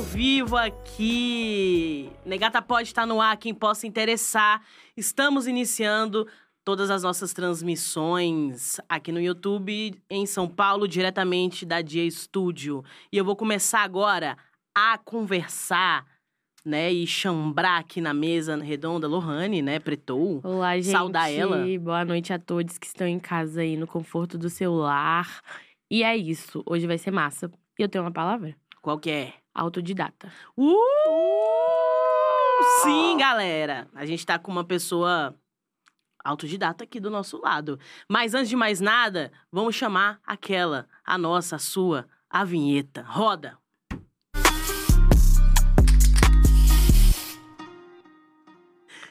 ao vivo aqui. Negata pode estar no ar, quem possa interessar. Estamos iniciando todas as nossas transmissões aqui no YouTube em São Paulo, diretamente da Dia Studio. E eu vou começar agora a conversar, né, e chambrar aqui na mesa redonda Lohane, né, Pretou. Olá, gente. Saudar ela. Boa noite a todos que estão em casa aí no conforto do seu lar. E é isso, hoje vai ser massa. E eu tenho uma palavra? Qual que é? Autodidata. Uh! Sim, galera. A gente tá com uma pessoa autodidata aqui do nosso lado. Mas antes de mais nada, vamos chamar aquela, a nossa, a sua, a vinheta. Roda.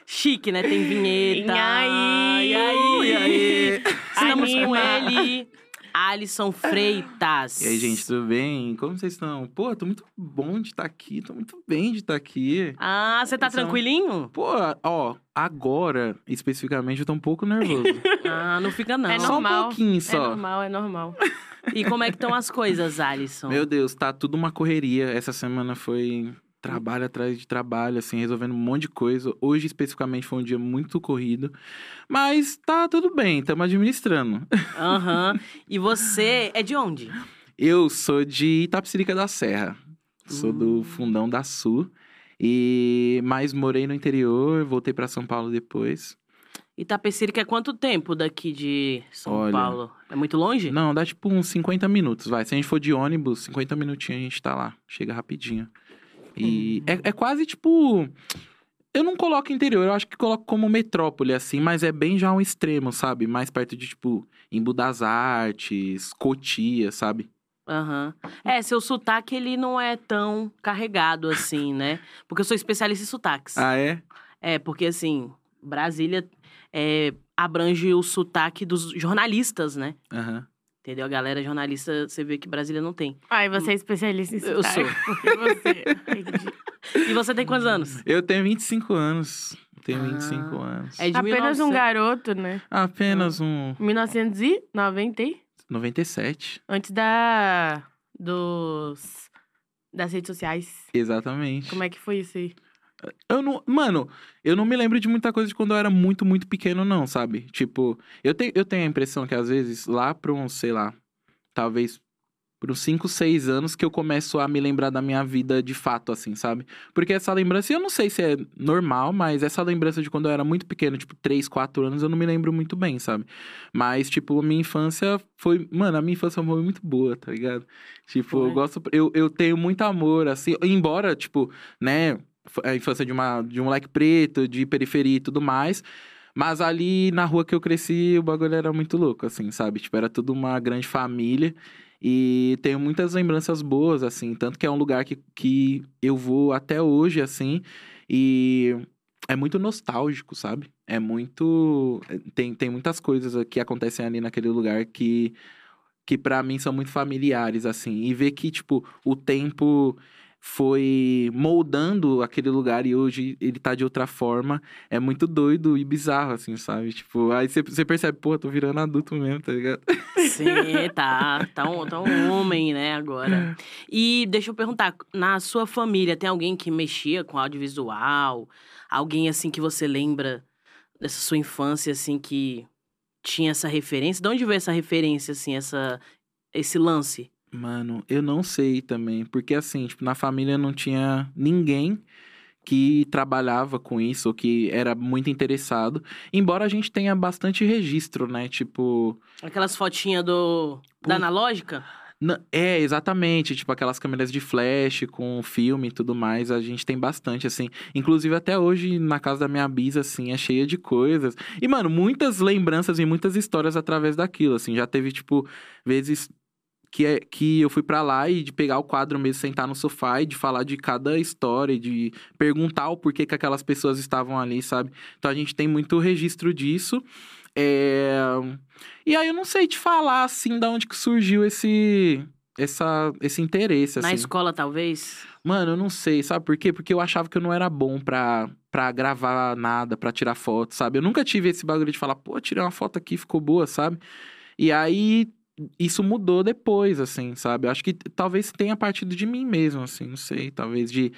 Chique, né? Tem vinheta. E aí? E aí? E aí? Estamos com Anima. ele, Alisson Freitas. E aí, gente, tudo bem? Como vocês estão? Pô, tô muito bom de estar aqui, tô muito bem de estar aqui. Ah, você tá Então- tranquilinho? Pô, ó, agora, especificamente, eu tô um pouco nervoso. Ah, não fica não. É Só um normal. pouquinho É só. normal, é normal. E como é que estão as coisas, Alisson? Meu Deus, tá tudo uma correria. Essa semana foi trabalho atrás de trabalho, assim, resolvendo um monte de coisa. Hoje, especificamente, foi um dia muito corrido. Mas tá tudo bem, estamos administrando. Aham. E você é de onde? Eu sou de Itapecerica da Serra. Sou Hum. do fundão da Sul. E mas morei no interior, voltei pra São Paulo depois. Itapecerica é quanto tempo daqui de São Olha, Paulo? É muito longe? Não, dá tipo uns 50 minutos, vai. Se a gente for de ônibus, 50 minutinhos a gente tá lá. Chega rapidinho. E Hum. é, é quase tipo. Eu não coloco interior, eu acho que coloco como metrópole, assim, mas é bem já um extremo, sabe? Mais perto de, tipo, Embu das Artes, Cotia, sabe? Aham. É, seu sotaque, ele não é tão carregado assim, né? Porque eu sou especialista em sotaques. Ah, é? É, porque assim, Brasília é, abrange o sotaque dos jornalistas, né? Aham. Entendeu? A galera jornalista, você vê que Brasília não tem. Ai, você é especialista em Eu sotaque. E você? Entendi. E você tem quantos anos? Eu tenho 25 anos. Tenho Ah, 25 anos. é de Apenas um 1900. garoto, né? Apenas um 1990, e- 97. antes da... dos... das redes sociais. Exatamente. Como é que foi isso aí? Eu não. Mano, eu não me lembro de muita coisa de quando eu era muito, muito pequeno, não, sabe? Tipo, eu, te, eu tenho a impressão que às vezes, lá pra uns, sei lá, talvez por uns 5, 6 anos que eu começo a me lembrar da minha vida de fato, assim, sabe? Porque essa lembrança, eu não sei se é normal, mas essa lembrança de quando eu era muito pequeno, tipo, 3, 4 anos, eu não me lembro muito bem, sabe? Mas, tipo, a minha infância foi. Mano, a minha infância foi muito boa, tá ligado? Tipo, eu gosto. Eu, eu tenho muito amor, assim, embora, tipo, né? A infância de, uma, de um moleque preto, de periferia e tudo mais. Mas ali na rua que eu cresci, o bagulho era muito louco, assim, sabe? Tipo, era tudo uma grande família. E tenho muitas lembranças boas, assim. Tanto que é um lugar que, que eu vou até hoje, assim. E é muito nostálgico, sabe? É muito. Tem, tem muitas coisas que acontecem ali naquele lugar que, que para mim são muito familiares, assim. E ver que, tipo, o tempo foi moldando aquele lugar e hoje ele tá de outra forma, é muito doido e bizarro, assim, sabe? Tipo, aí você- percebe, pô, tô virando adulto mesmo, tá ligado? Sim, tá. Tá um, tá um homem, né, agora. E deixa eu perguntar, na sua família tem alguém que mexia com audiovisual? Alguém, assim, que você lembra dessa sua infância, assim, que tinha essa referência? De onde veio essa referência, assim, essa, esse lance? Mano, eu não sei também, porque assim, tipo, na família não tinha ninguém que trabalhava com isso ou que era muito interessado, embora a gente tenha bastante registro, né? Tipo, Aquelas fotinhas do... da analógica? Na- É, exatamente. Tipo, aquelas câmeras de flash com filme e tudo mais, a gente tem bastante, assim. Inclusive, até hoje, na casa da minha bisa, assim, é cheia de coisas. E, mano, muitas lembranças e muitas histórias através daquilo, assim. Já teve, tipo, vezes que, é, que eu fui pra lá e de pegar o quadro mesmo, sentar no sofá e de falar de cada história, e de perguntar o porquê que aquelas pessoas estavam ali, sabe? Então, a gente tem muito registro disso. É... E aí eu não sei te falar assim da onde que surgiu esse essa esse interesse Na assim. escola, talvez? Mano, eu não sei, sabe por quê? Porque eu achava que eu não era bom pra, pra gravar nada, pra tirar foto, sabe? Eu nunca tive esse bagulho de falar, pô, tirei uma foto aqui, ficou boa, sabe? E aí isso mudou depois, assim, sabe? Eu acho que talvez tenha partido de mim mesmo, assim, não sei. Talvez de,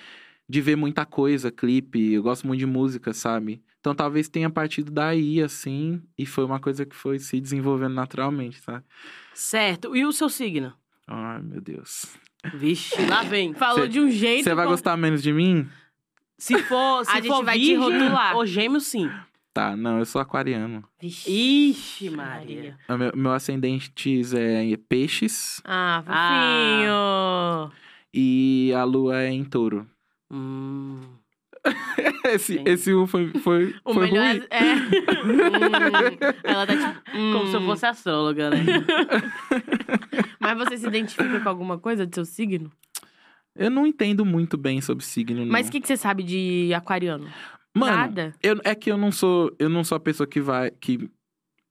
de ver muita coisa, clipe. Eu gosto muito de música, sabe? Então talvez tenha partido daí, assim, e foi uma coisa que foi se desenvolvendo naturalmente, sabe? Certo. E o seu signo? Ai, meu Deus. Vixe, lá vem. Falou Cê- de um jeito. Você vai como- gostar menos de mim? Se for, se A gente for vai te virgem rotular. ou gêmeo, sim. Tá, não, eu sou aquariano. Vixe. Ixi, Maria. Meu, meu ascendentes é peixes Ah, fofinho. e a lua é em touro. Hum. Esse, Sim. esse um foi, foi, O foi melhor ruim. é. Hum, ela tá tipo. Como se eu hum. fosse astróloga, né? Mas você se identifica com alguma coisa do seu signo? Eu não entendo muito bem sobre signo, não. Mas o que, que você sabe de aquariano? Mano, Nada. Eu, é que eu não sou. Eu não sou a pessoa que vai. que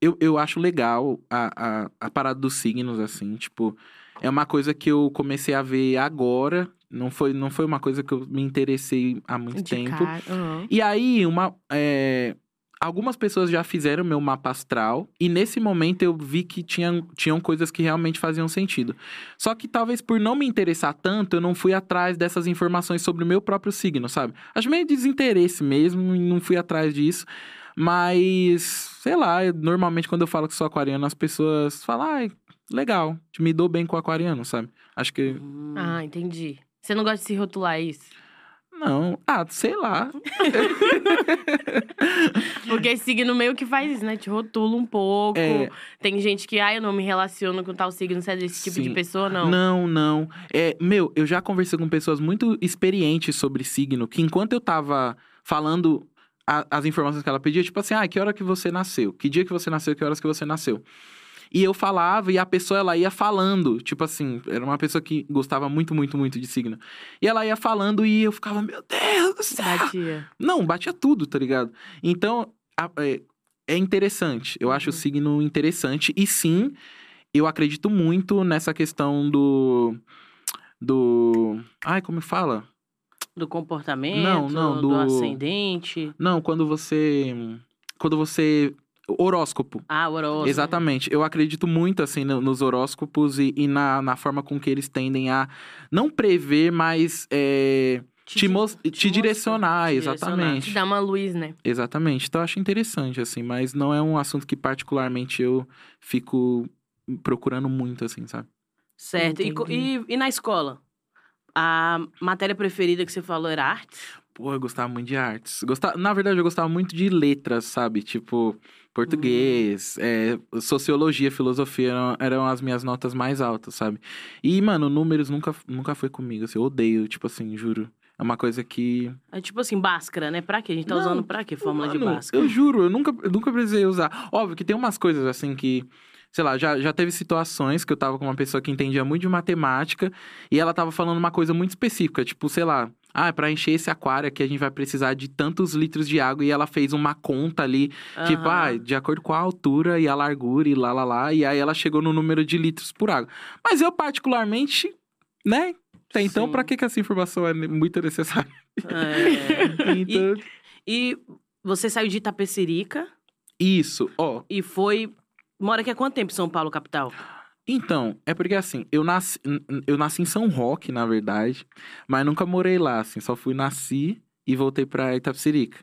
Eu, eu acho legal a, a, a parada dos signos, assim, tipo. É uma coisa que eu comecei a ver agora. Não foi, não foi uma coisa que eu me interessei há muito De tempo. cara. Aham. E aí, uma. é, Algumas pessoas já fizeram meu mapa astral, e nesse momento eu vi que tinham, tinham coisas que realmente faziam sentido. Só que talvez por não me interessar tanto, eu não fui atrás dessas informações sobre o meu próprio signo, sabe? Acho meio desinteresse mesmo, e não fui atrás disso. Mas, sei lá, eu- normalmente quando eu falo que sou aquariano, as pessoas falam, ai, legal, me dou bem com aquariano, sabe? Acho que. Ah, entendi. Você não gosta de se rotular é isso? Não. Ah, sei lá. Porque signo meio que faz isso, né? Te rotula um pouco. É. Tem gente que, ah, eu não me relaciono com tal signo, você é desse tipo de Sim. pessoa, não. Não, não. É, meu, eu já conversei com pessoas muito experientes sobre signo, que enquanto eu tava falando a- as informações que ela pedia, tipo assim, ah, que hora que você nasceu? Que dia que você nasceu? Que horas que você nasceu? E eu falava e a pessoa ela ia falando, tipo assim, era uma pessoa que gostava muito, muito, muito de signo. E ela ia falando e eu ficava, meu Deus do céu! Batia. Não, batia tudo, tá ligado? Então, a- é, é interessante. Eu acho o Uhum. signo interessante. E sim, eu acredito muito nessa questão do. Do. Ai, como fala? Do comportamento, Não, não, do... do- ascendente. Não, quando você. Quando você. Horóscopo. Ah, horóscopo. Exatamente. Eu acredito muito, assim, no- nos horóscopos e, e na, na forma com que eles tendem a não prever, mas é, te, mos- te, mostra- direcionar, te exatamente. Te dá uma luz, né? Exatamente. Então eu acho interessante, assim, mas não é um assunto que particularmente eu fico procurando muito, assim, sabe? Certo. E, e, e na escola? A matéria preferida que você falou era arte? Pô, eu gostava muito de artes. Gostava, na verdade, eu gostava muito de letras, sabe? Tipo, português, é, sociologia, filosofia eram, eram as minhas notas mais altas, sabe? E, mano, números nunca, nunca foi comigo, assim, eu odeio, tipo assim, juro. É uma coisa que. É tipo assim, Bhaskara, né? Pra quê? A gente tá Não, usando pra quê? Fórmula de Mano, Bhaskara. Eu juro, eu nunca, eu nunca precisei usar. Óbvio que tem umas coisas assim que. Sei lá, já, já teve situações que eu tava com uma pessoa que entendia muito de matemática e ela tava falando uma coisa muito específica, tipo, sei lá, ah, pra encher esse aquário aqui a gente vai precisar de tantos litros de água e ela fez uma conta ali, tipo, Aham. ah, de acordo com a altura e a largura e lá, lá, lá, e aí ela chegou no número de litros por água. Mas eu, particularmente, né? Até Então, pra que, que essa informação é muito necessária? É. Então, E você saiu de Itapecerica isso, ó. e foi. Mora aqui há quanto tempo em São Paulo, capital? Então, é porque assim, eu nasci, eu nasci em São Roque, na verdade, mas nunca morei lá, assim, só fui nasci e voltei pra Itapecerica.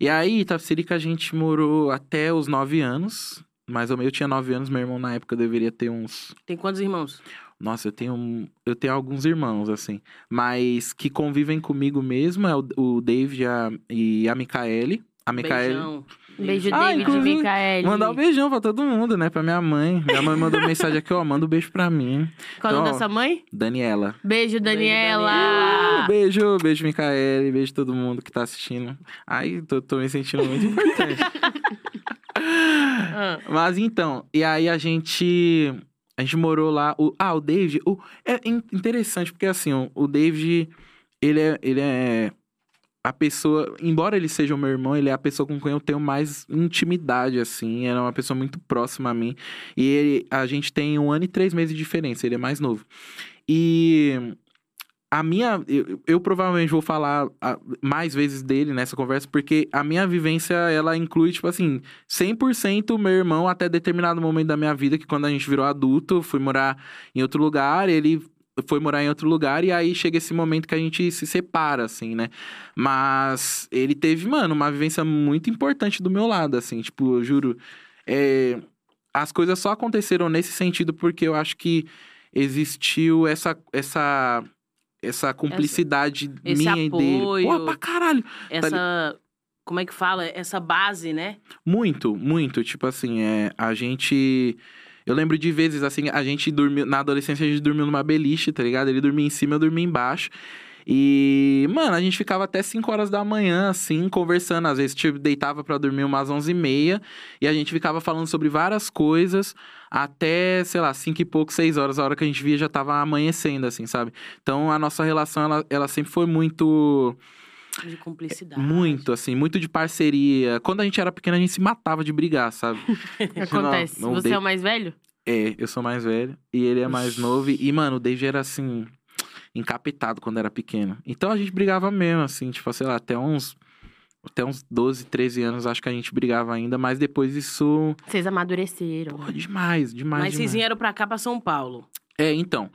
E aí, Itapecerica a gente morou até os nove anos, mais ou menos, eu tinha nove anos, meu irmão na época deveria ter uns... Tem quantos irmãos? Nossa, eu tenho, eu tenho alguns irmãos, assim, mas que convivem comigo mesmo, é o, o David e a, e a Micaele. A Micaele... Beijão. Beijo, Ah, David e inclusive, Micaele. Mandar um beijão pra todo mundo, né? Pra minha mãe. Minha mãe mandou mensagem aqui, ó. Manda um beijo pra mim. Qual o nome Então, da sua mãe? Daniela. Beijo, Daniela. Daniela. Beijo, beijo, Micaele. Beijo todo mundo que tá assistindo. Ai, tô, tô me sentindo muito importante. Ah, Mas então, e aí a gente. A gente morou lá. O, ah, o David. O, é in- interessante, porque assim, o, o David, ele é, ele é. A pessoa, embora ele seja o meu irmão, ele é a pessoa com quem eu tenho mais intimidade, assim. É uma pessoa muito próxima a mim. E ele- a gente tem um ano e três meses de diferença, ele é mais novo. E a minha. Eu, eu provavelmente vou falar ah, mais vezes dele nessa conversa, porque a minha vivência, ela inclui, tipo assim, 100% meu irmão até determinado momento da minha vida, que quando a gente virou adulto, fui morar em outro lugar, ele foi morar em outro lugar, e aí chega esse momento que a gente se separa, assim, né? Mas ele teve, mano, uma vivência muito importante do meu lado, assim, tipo, eu juro. É, as coisas só aconteceram nesse sentido porque eu acho que existiu essa. essa essa cumplicidade esse minha e dele. apoio, Pô, pra caralho. Essa. Como é que fala? Essa base, né? Muito, muito. Tipo assim, é, a gente. Eu lembro de vezes, assim, a gente dormiu. Na adolescência, a gente dormiu numa beliche, tá ligado? Ele dormia em cima, eu dormia embaixo. E, mano, a gente ficava até 5 horas da manhã, assim, conversando. Às vezes, tipo, deitava pra dormir umas 11 e meia. E a gente ficava falando sobre várias coisas. Até, sei lá, 5 e pouco, 6 horas. A hora que a gente via já tava amanhecendo, assim, sabe? Então, a nossa relação, ela, ela sempre foi muito... De cumplicidade. Muito, assim, muito de parceria. Quando a gente era pequeno, a gente se matava de brigar, sabe? Acontece. Não, não Você dei- é o mais velho? É, eu sou mais velho e ele é mais novo. E, mano, o Dave era assim, encapetado quando era pequeno. Então a gente brigava mesmo, assim, tipo, sei lá, até uns. Até uns 12, 13 anos, acho que a gente brigava ainda, mas depois isso. Vocês amadureceram. Porra, demais, demais. Mas vocês demais. vieram pra cá, pra São Paulo. É, então.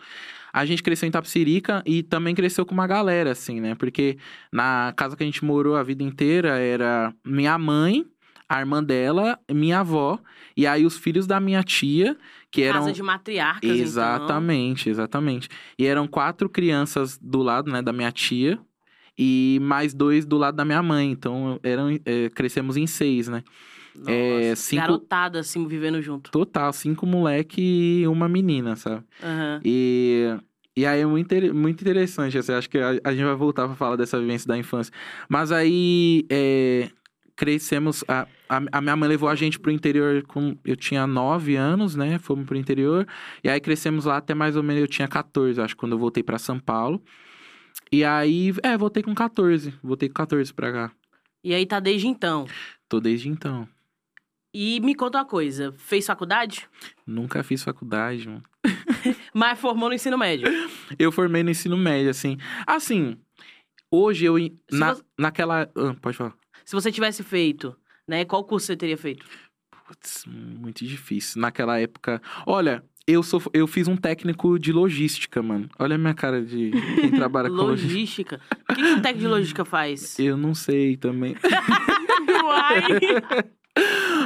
A gente cresceu em Tapsirica e também cresceu com uma galera, assim, né? Porque na casa que a gente morou a vida inteira era minha mãe, a irmã dela, minha avó, e aí os filhos da minha tia, que eram. Casa de matriarcas, então. Exatamente, exatamente. E eram quatro crianças do lado, né, da minha tia. E mais dois do lado da minha mãe. Então, eram, é, crescemos em seis, né? Nossa, É, cinco- Garotada, assim, vivendo junto. Total, cinco moleque e uma menina, sabe? Aham. E, e aí é muito, muito interessante, assim, acho que a, a gente vai voltar pra falar dessa vivência da infância. Mas aí, é, crescemos, a, a, a minha mãe levou a gente pro interior com, eu tinha nove anos, né, fomos pro interior, e aí crescemos lá até mais ou menos, eu tinha 14, acho, quando eu voltei pra São Paulo. E aí, é, voltei com 14, voltei com 14 pra cá. E aí tá desde então. Tô desde então. E me conta uma coisa, fez faculdade? Nunca fiz faculdade, mano. Mas formou no ensino médio. Eu formei no ensino médio, assim. Assim, hoje eu. Na, você- Naquela. Ah, pode falar. Se você tivesse feito, né? Qual curso você teria feito? Putz, muito difícil. Naquela época. Olha, eu, sou, eu fiz um técnico de logística, mano. Olha a minha cara de quem trabalha com logística. O que, que o técnico de logística faz? Eu não sei também. Uai.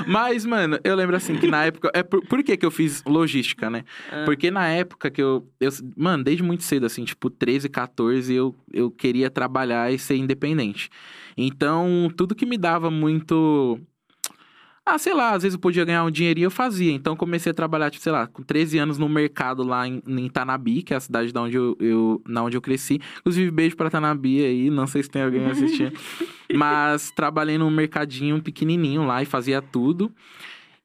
Mas, mano, eu lembro assim que na época. É por, por que, que eu fiz logística, né? Ah. Porque na época que eu, eu. Mano, desde muito cedo, assim, tipo, 13, 14, eu, eu queria trabalhar e ser independente. Então, tudo que me dava muito. Ah, sei lá, às vezes eu podia ganhar um dinheirinho eu fazia. Então, comecei a trabalhar, tipo, sei lá, com 13 anos no mercado lá em, em Tanabi, que é a cidade da onde eu, eu, na onde eu cresci. Inclusive, beijo pra Tanabi aí, não sei se tem alguém assistindo. Mas trabalhei num mercadinho pequenininho lá e fazia tudo.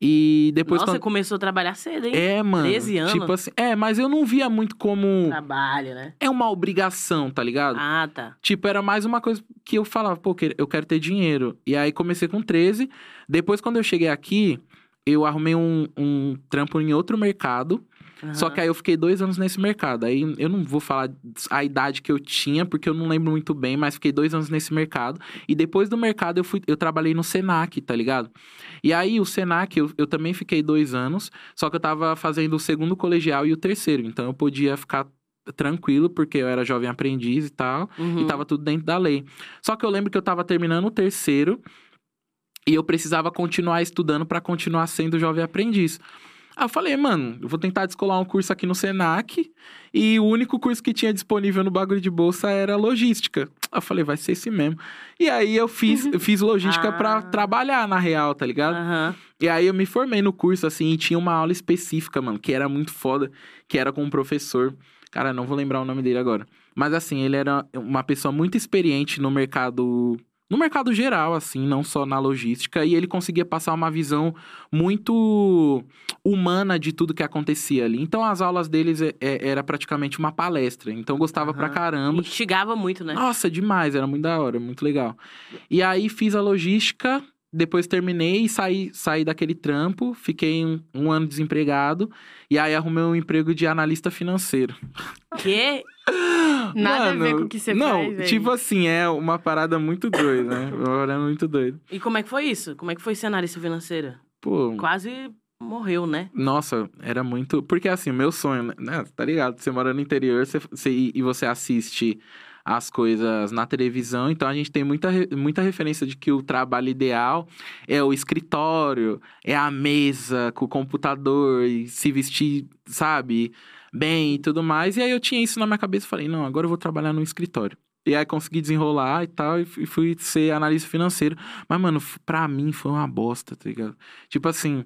E depois Nossa, quando... você começou a trabalhar cedo, hein? É, mano. 13 anos? Tipo assim, é, mas eu não via muito como Trabalho, né? é uma obrigação, tá ligado? Ah, tá. Tipo, era mais uma coisa que eu falava, pô, eu quero ter dinheiro. E aí comecei com 13. Depois, quando eu cheguei aqui, eu arrumei um, um trampo em outro mercado. Só que aí eu fiquei dois anos nesse mercado. Aí eu não vou falar a idade que eu tinha, porque eu não lembro muito bem, mas fiquei dois anos nesse mercado. E depois do mercado eu fui, eu trabalhei no Senac, tá ligado? E aí o Senac eu, eu também fiquei dois anos, só que eu tava fazendo o segundo colegial e o terceiro. Então eu podia ficar tranquilo, porque eu era jovem aprendiz e tal. Uhum. E tava tudo dentro da lei. Só que eu lembro que eu tava terminando o terceiro e eu precisava continuar estudando pra continuar sendo jovem aprendiz. Aí eu falei, mano, eu vou tentar descolar um curso aqui no Senac e o único curso que tinha disponível no bagulho de bolsa era logística. Aí eu falei, vai ser esse mesmo. E aí eu fiz, eu fiz logística Ah. pra trabalhar na real, tá ligado? Aham. E aí eu me formei no curso, assim, e tinha uma aula específica, mano, que era muito foda, que era com um professor. Cara, não vou lembrar o nome dele agora. Mas assim, ele era uma pessoa muito experiente no mercado. No mercado geral, assim, não só na logística, e ele conseguia passar uma visão muito humana de tudo que acontecia ali. Então, as aulas deles é- é- era praticamente uma palestra. Então, gostava pra Aham. caramba. Instigava muito, né? Nossa, demais, era muito da hora, muito legal. E aí fiz a logística, depois terminei e saí, saí daquele trampo, fiquei um, um ano desempregado, e aí arrumei um emprego de analista financeiro. Que? Nada a ver Mano, com o que você não, faz. velho. tipo assim, é uma parada muito doida, né? Uma parada muito doida. E como é que foi isso? Como é que foi ser analista financeira? Pô, Quase morreu, né? nossa, era muito. Porque assim, o meu sonho, né? Tá ligado? Você mora no interior você, você- e você assiste as coisas na televisão, então a gente tem muita, muita referência de que o trabalho ideal é o escritório, é a mesa com o computador e se vestir, sabe, bem e tudo mais. E aí eu tinha isso na minha cabeça e falei, não, agora eu vou trabalhar no escritório. E aí consegui desenrolar e tal, e fui- ser analista financeiro. Mas, mano, pra mim foi uma bosta, tá ligado? Tipo assim,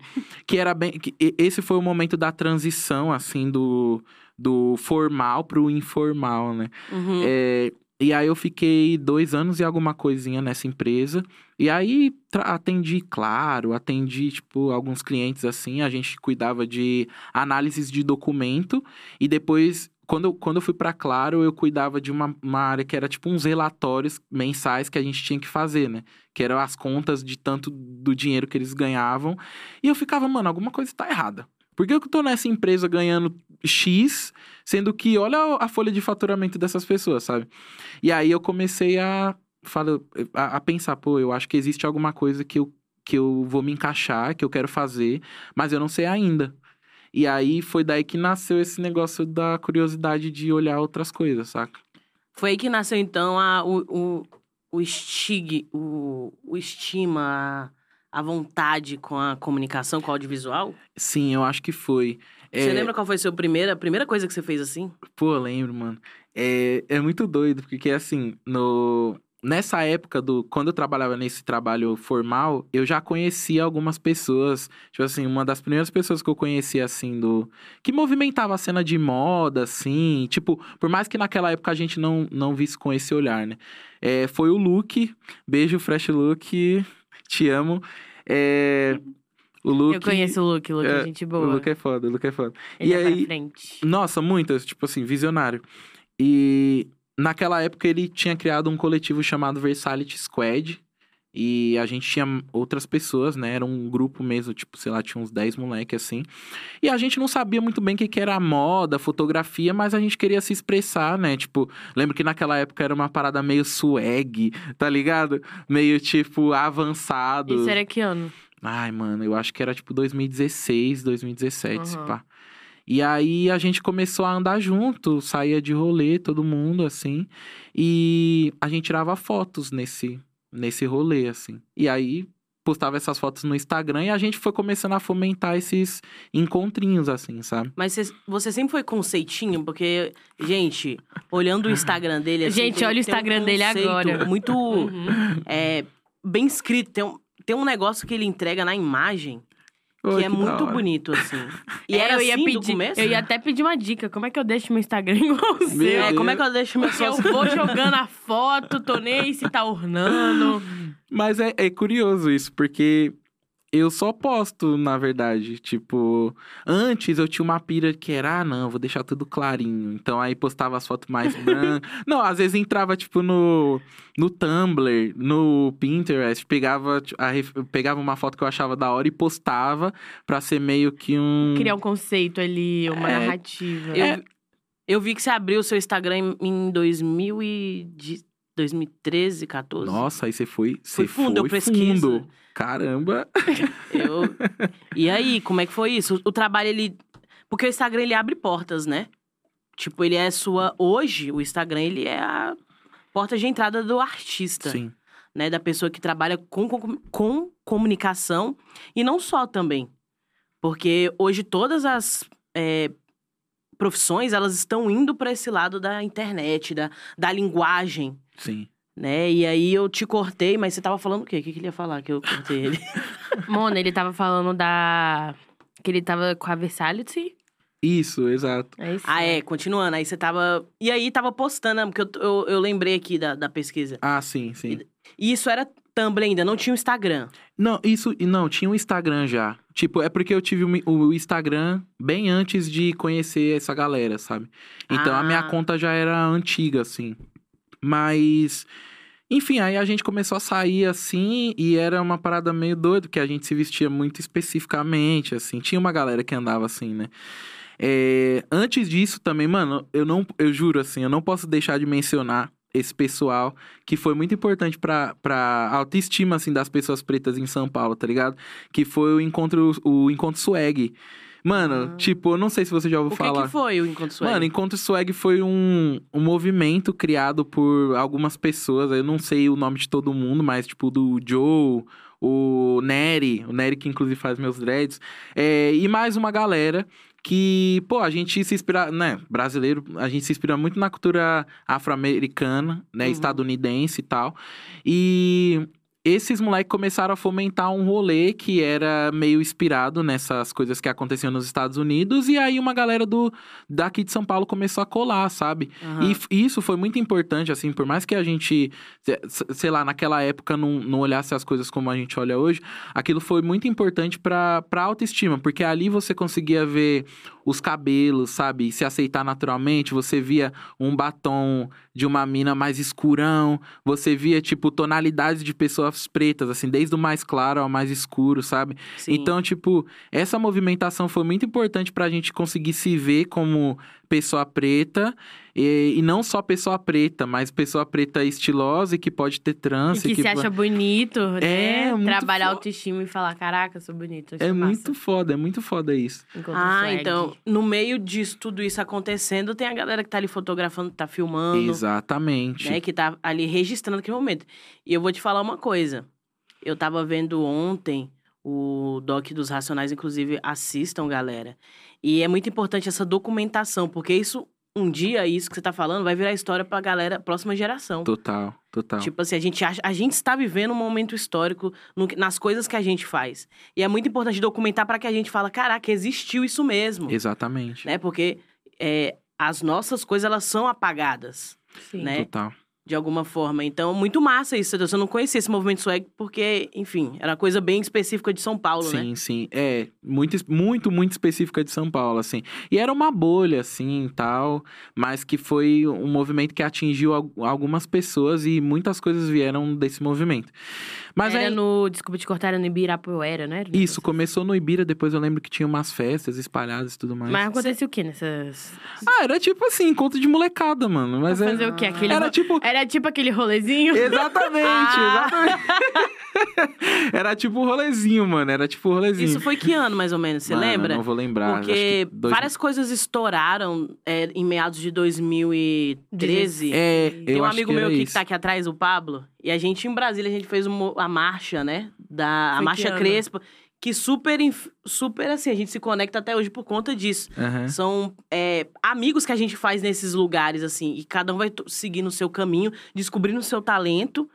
que era bem. que esse foi o momento da transição, assim, do, do formal pro informal, né? Uhum. É, e aí eu fiquei dois anos e alguma coisinha nessa empresa. E aí atendi, claro, atendi, tipo, alguns clientes assim. A gente cuidava de análises de documento. E depois, quando eu, quando eu fui pra Claro, eu cuidava de uma, uma área que era tipo uns relatórios mensais que a gente tinha que fazer, né? Que eram as contas de tanto do dinheiro que eles ganhavam. E eu ficava, mano, alguma coisa tá errada. Por que eu tô nessa empresa ganhando X, sendo que olha a folha de faturamento dessas pessoas, sabe? E aí eu comecei a, fala, a, a pensar, pô, eu acho que existe alguma coisa que eu, que eu vou me encaixar, que eu quero fazer, mas eu não sei ainda. E aí foi daí que nasceu esse negócio da curiosidade de olhar outras coisas, saca? Foi aí que nasceu, então, a, o, o, o estig, o, o estima, a, a vontade com a comunicação, com o audiovisual? Sim, eu acho que foi. Você É, lembra qual foi a sua primeira, a primeira coisa que você fez assim? Pô, eu lembro, mano. É, é muito doido, porque assim, no... nessa época do. Quando eu trabalhava nesse trabalho formal, eu já conhecia algumas pessoas. Tipo assim, uma das primeiras pessoas que eu conhecia, assim, do. Que movimentava a cena de moda, assim. Tipo, por mais que naquela época a gente não, não visse com esse olhar, né? É, foi o Luke. Beijo, Fresh Luke. Te amo. É, o Luke. Eu conheço o Luke, o Luke é, é, gente O boa. Luke é foda, o Luke é foda. Ele e é aí- frente. Nossa, muitas, tipo assim, visionário. E naquela época ele tinha criado um coletivo chamado Versality Squad. E a gente tinha outras pessoas, né? Era um grupo mesmo, tipo, sei lá, tinha uns 10 moleque assim. E a gente não sabia muito bem o que, que era moda, fotografia, mas a gente queria se expressar, né? Tipo, lembro que naquela época era uma parada meio swag, tá ligado? Meio, tipo, avançado. Isso era que ano? Ai, mano, eu acho que era tipo 2016, 2017, se Aham. pá. E aí a gente começou a andar junto, saía de rolê, todo mundo, assim. E a gente tirava fotos nesse, nesse rolê, assim. E aí postava essas fotos no Instagram e a gente foi começando a fomentar esses encontrinhos, assim, sabe? Mas você, você sempre foi conceitinho, porque, gente, olhando o Instagram dele. assim, Gente, tem- olha o tem um Instagram dele agora. Muito Uhum. é, bem escrito. Tem um, tem um negócio que ele entrega na imagem que Oi, é muito hora. bonito, assim. E É, era eu ia assim pedir, do começo? Eu ia até pedir uma dica. Como é que eu deixo meu Instagram igual o seu? É, como é que eu deixo meu eu vou jogando a foto, tô nem se tá ornando. Mas é, é curioso isso, porque eu só posto, na verdade. Tipo, antes eu tinha uma pira que era, ah, não, vou deixar tudo clarinho. Então aí postava as fotos mais brancas. não, às vezes entrava, tipo, no, no Tumblr, no Pinterest, pegava, a pegava uma foto que eu achava da hora e postava pra ser meio que um. Criar um conceito ali, uma É. narrativa. Eu, eu vi que você abriu o seu Instagram em, em 2000 e de- 2013, 14. Nossa, aí você foi. Você Foi fundo, eu foi pesquiso. fundo. Caramba. Eu... E aí, como é que foi isso? O, o trabalho, ele... Porque o Instagram, ele abre portas, né? Tipo, ele é sua... Hoje, o Instagram, ele é a porta de entrada do artista. Sim. né, da pessoa que trabalha com, com, com comunicação e não só também. Porque hoje todas as é, profissões, elas estão indo para esse lado da internet, da, da linguagem, Sim. né? E aí eu te cortei, mas você tava falando o quê? O que, que ele ia falar que eu cortei ele? Mona, ele tava falando da. Que ele tava com a Versality. Isso, exato. É isso? ah, é, continuando. Aí você tava... E aí tava postando, né, porque eu, eu, eu lembrei aqui da, da pesquisa. Ah, sim, sim. E isso era Tumblr ainda, não tinha o Instagram. Não, isso. Não, tinha um Instagram já. Tipo, é porque eu tive o o Instagram bem antes de conhecer essa galera, sabe? Então a minha Ah. conta já era antiga, assim. Mas. Enfim, aí a gente começou a sair assim e era uma parada meio doida, que a gente se vestia muito especificamente, assim. Tinha uma galera que andava assim, né? É, antes disso também, mano, eu não, eu juro assim, eu não posso deixar de mencionar esse pessoal que foi muito importante pra, pra autoestima, assim, das pessoas pretas em São Paulo, tá ligado? Que foi o encontro, o encontro swag. Mano, Ah. tipo, eu não sei se você já ouviu O que, falar. que foi o Encontro Swag? Mano, Encontro Swag foi um, um movimento criado por algumas pessoas. Eu não sei o nome de todo mundo, mas tipo do Joe, o Nery, o Nery que inclusive faz meus dreads. É, e mais uma galera que, pô, a gente se inspira, né, brasileiro, a gente se inspira muito na cultura afro-americana, né, Uhum. estadunidense e tal. E esses moleques começaram a fomentar um rolê que era meio inspirado nessas coisas que aconteciam nos Estados Unidos. E aí uma galera do daqui de São Paulo começou a colar, sabe? Aham. E f- isso foi muito importante, assim, por mais que a gente, se- se- sei lá, naquela época não, não olhasse as coisas como a gente olha hoje, aquilo foi muito importante pra, pra autoestima, porque ali você conseguia ver os cabelos, sabe? Se aceitar naturalmente, você via um batom de uma mina mais escurão, você via, tipo, tonalidades de pessoas pretas, assim, desde o mais claro ao mais escuro, sabe? Sim. Então, tipo, essa movimentação foi muito importante pra gente conseguir se ver como pessoa preta. E, e não só pessoa preta, mas pessoa preta estilosa e que pode ter E trânsito. que se acha bonito, É, né? muito Trabalhar fo- autoestima e falar, caraca, eu sou bonito. É massa. muito foda, é muito foda isso. Enquanto Ah, swag. então, no meio disso, tudo isso acontecendo, tem a galera que tá ali fotografando, tá filmando, Exatamente. né? Que tá ali registrando aquele momento. E eu vou te falar uma coisa. Eu tava vendo ontem o doc dos Racionais, inclusive, assistam, galera. E é muito importante essa documentação, porque isso, um dia, isso que você tá falando, vai virar história pra galera, próxima geração. Total, total. Tipo assim, a gente, acha, a gente está vivendo um momento histórico no nas coisas que a gente faz. E é muito importante documentar para que a gente fala, caraca, existiu isso mesmo. Exatamente. Né? Porque é, as nossas coisas, elas são apagadas, Sim. né? Total. De alguma forma. Então, muito massa isso. Eu não conhecia esse movimento swag porque, enfim, era coisa bem específica de São Paulo, né? Sim, sim. É, muito, muito, muito específica de São Paulo, assim. E era uma bolha, assim, tal, mas que foi um movimento que atingiu al- algumas pessoas e muitas coisas vieram desse movimento. Mas era aí, no. Desculpa te cortar, era no Ibirapuera, né? Era isso, começou no Ibira, depois eu lembro que tinha umas festas espalhadas e tudo mais. Mas aconteceu o quê nessas. Ah, era tipo assim, encontro de molecada, mano. Mas Pra é- fazer o quê? Aquele Era ro- tipo. Era tipo aquele rolezinho? Exatamente, Ah. exatamente. era tipo rolezinho, mano. Era tipo rolezinho. Isso foi que ano, mais ou menos? Você Mano, lembra? Não vou lembrar. Porque que dois- várias coisas estouraram é, em meados de 2013. É, Tem um amigo que meu era aqui isso. que tá aqui atrás, o Pablo. E a gente, em Brasília, a gente fez uma, a marcha, né? Da, a que Marcha ano? Crespa. Que super, inf- super assim, a gente se conecta até hoje por conta disso. Aham. São é, amigos que a gente faz nesses lugares, assim. E cada um vai seguindo o seu caminho, descobrindo o seu talento.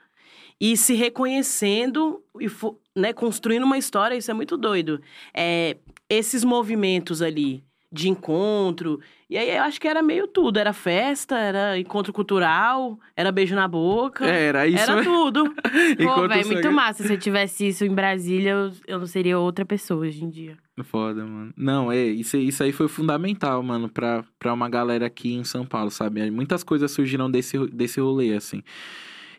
E se reconhecendo e né, construindo uma história, isso é muito doido. É, esses movimentos ali de encontro. E aí eu acho que era meio tudo. Era festa, era encontro cultural, era beijo na boca. É, era isso. Era tudo. Pô, velho, muito sangue- massa. Se eu tivesse isso em Brasília, eu, eu não seria outra pessoa hoje em dia. Foda, mano. Não, é, isso, isso aí foi fundamental, mano, pra, pra uma galera aqui em São Paulo, sabe? Muitas coisas surgiram desse, desse rolê, assim.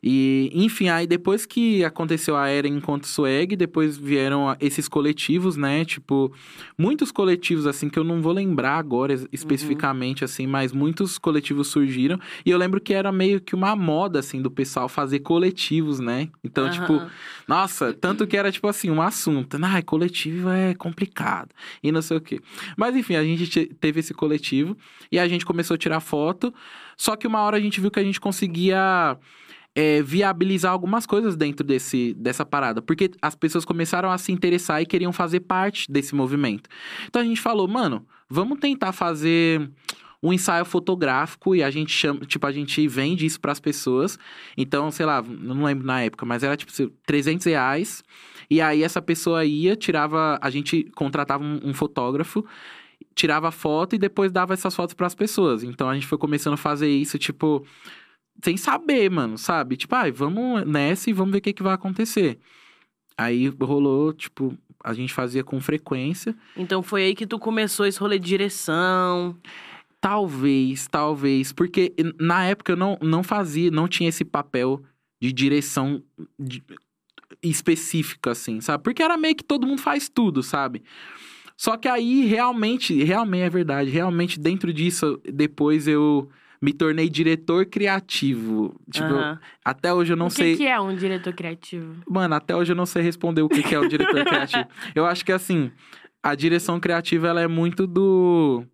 E, enfim, aí depois que aconteceu a era Encontro Swag, depois vieram esses coletivos, né? Tipo, muitos coletivos, assim, que eu não vou lembrar agora es- especificamente, assim, mas muitos coletivos surgiram. E eu lembro que era meio que uma moda, assim, do pessoal fazer coletivos, né? Então, tipo, Aham. nossa, tanto que era tipo assim, um assunto. Ai, coletivo é complicado. E não sei o quê. Mas enfim, a gente te- teve esse coletivo e a gente começou a tirar foto. Só que uma hora a gente viu que a gente conseguia. É, viabilizar algumas coisas dentro desse, dessa parada. Porque as pessoas começaram a se interessar e queriam fazer parte desse movimento. Então a gente falou, mano, vamos tentar fazer um ensaio fotográfico e a gente chama, tipo, a gente vende isso pras pessoas. Então, sei lá, não lembro na época, mas era tipo 300 reais. E aí essa pessoa ia, tirava, a gente contratava um, um fotógrafo, tirava foto e depois dava essas fotos pras pessoas. Então a gente foi começando a fazer isso, tipo, sem saber, mano, sabe? Tipo, ai, vamos nessa e vamos ver o que, que vai acontecer. Aí rolou, tipo, a gente fazia com frequência. Então foi aí que tu começou esse rolê de direção. Talvez, talvez. Porque na época eu não, não fazia, não tinha esse papel de direção de- específica, assim, sabe? Porque era meio que todo mundo faz tudo, sabe? Só que aí, realmente, realmente é verdade. Realmente, dentro disso, depois eu me tornei diretor criativo. Tipo, até hoje eu não o que, sei. que é um diretor criativo? Mano, até hoje eu não sei responder o que que é o diretor criativo. Eu acho que assim, a direção criativa ela é muito do.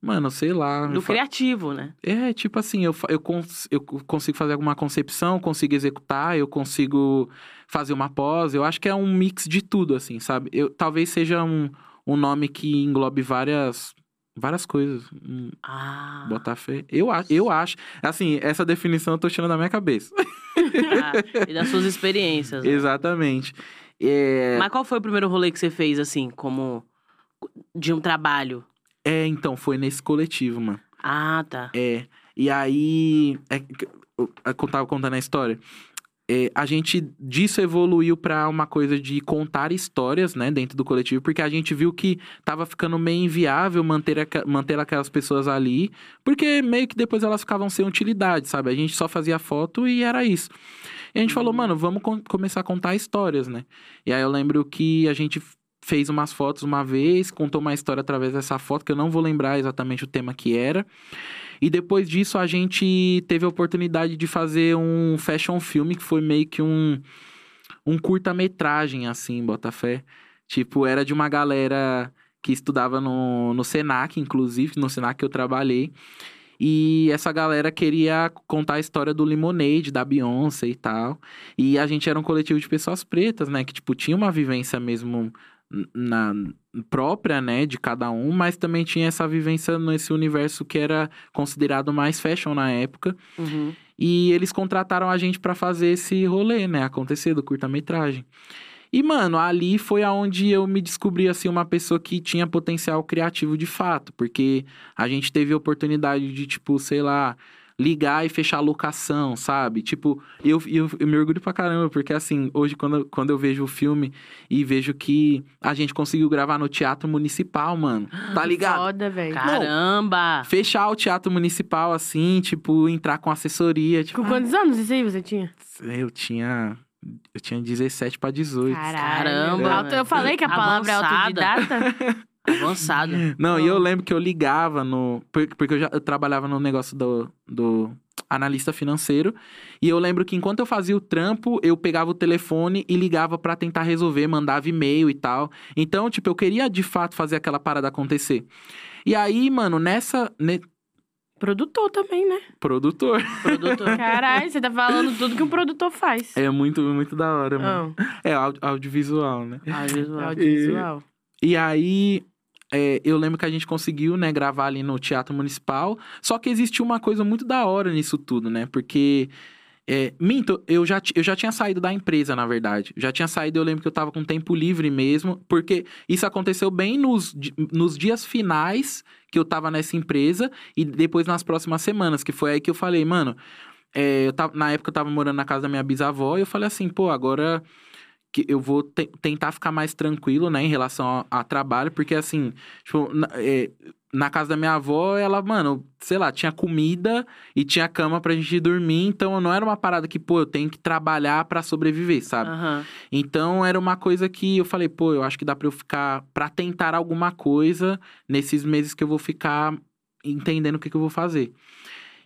Mano, sei lá. Do fa- criativo, né? É, tipo assim, eu, eu, cons- eu consigo fazer alguma concepção, consigo executar, eu consigo fazer uma pós. Eu acho que é um mix de tudo, assim, sabe? Eu, talvez seja um, um nome que englobe várias, várias coisas. Hum, Ah. Botar fé. Eu, eu acho. Assim, essa definição eu tô tirando da minha cabeça. Ah, e das suas experiências. né? Exatamente. É, Mas qual foi o primeiro rolê que você fez, assim, como de um trabalho? é, então, foi nesse coletivo, mano. Ah, tá. É. E aí. É, eu tava contando a história. É, a gente disso evoluiu pra uma coisa de contar histórias, né, dentro do coletivo, porque a gente viu que tava ficando meio inviável manter, aca- manter aquelas pessoas ali, porque meio que depois elas ficavam sem utilidade, sabe? A gente só fazia foto e era isso. E a gente falou, mano, vamos com- começar a contar histórias, né? E aí eu lembro que a gente fez umas fotos uma vez, contou uma história através dessa foto, que eu não vou lembrar exatamente o tema que era. E depois disso a gente teve a oportunidade de fazer um fashion filme que foi meio que um um curta-metragem assim, Botafé. Tipo, era de uma galera que estudava no, no Senac, inclusive, no Senac que eu trabalhei. E essa galera queria contar a história do Lemonade, da Beyoncé e tal. E a gente era um coletivo de pessoas pretas, né? Que, tipo, tinha uma vivência mesmo na própria, né, de cada um, mas também tinha essa vivência nesse universo que era considerado mais fashion na época. Uhum. E eles contrataram a gente pra fazer esse rolê, né, acontecer do curta-metragem. E, mano, ali foi aonde eu me descobri, assim, uma pessoa que tinha potencial criativo de fato. Porque a gente teve a oportunidade de, tipo, sei lá, ligar e fechar a locação, sabe? Tipo, eu, eu, eu me orgulho pra caramba, porque, assim, hoje, quando, eu- quando eu vejo o filme e vejo que a gente conseguiu gravar no Teatro Municipal, mano. Tá ligado? Foda, velho. Caramba! Fechar o Teatro Municipal, assim, tipo, entrar com assessoria. Tipo, Com quantos anos isso aí você tinha? eu tinha. Eu tinha 17 pra 18. Caramba, Alto- Eu falei que a palavra é Avançada. autodidata. Avançado. Não, e eu lembro que eu ligava no. por- Porque eu já eu trabalhava no negócio do, do analista financeiro. E eu lembro que enquanto eu fazia o trampo, eu pegava o telefone e ligava pra tentar resolver, mandava e-mail e tal. Então, tipo, eu queria de fato fazer aquela parada acontecer. E aí, mano, nessa. ne- Produtor também, né? Produtor. Produtor. Caralho, você tá falando tudo que um produtor faz. É muito, muito da hora, mano. Ah, É audi- audiovisual, né? Audiovisual. audiovisual. E aí, é, eu lembro que a gente conseguiu, né, gravar ali no Teatro Municipal. Só que existiu uma coisa muito da hora nisso tudo, né? Porque. É, minto, eu já, eu já tinha saído da empresa, na verdade. Já tinha saído, eu lembro que eu tava com tempo livre mesmo. Porque isso aconteceu bem nos, nos dias finais que eu tava nessa empresa. E depois nas próximas semanas, que foi aí que eu falei, mano. é, eu tava, na época eu tava morando na casa da minha bisavó. E eu falei assim, pô, agora que eu vou te- tentar ficar mais tranquilo, né, em relação a, a trabalho, porque assim, tipo, na, é, na casa da minha avó, ela, mano, sei lá, tinha comida e tinha cama pra gente dormir, então não era uma parada que, pô, eu tenho que trabalhar pra sobreviver, sabe? Aham. Então era uma coisa que eu falei, pô, eu acho que dá pra eu ficar, pra tentar alguma coisa nesses meses que eu vou ficar entendendo o que, que eu vou fazer.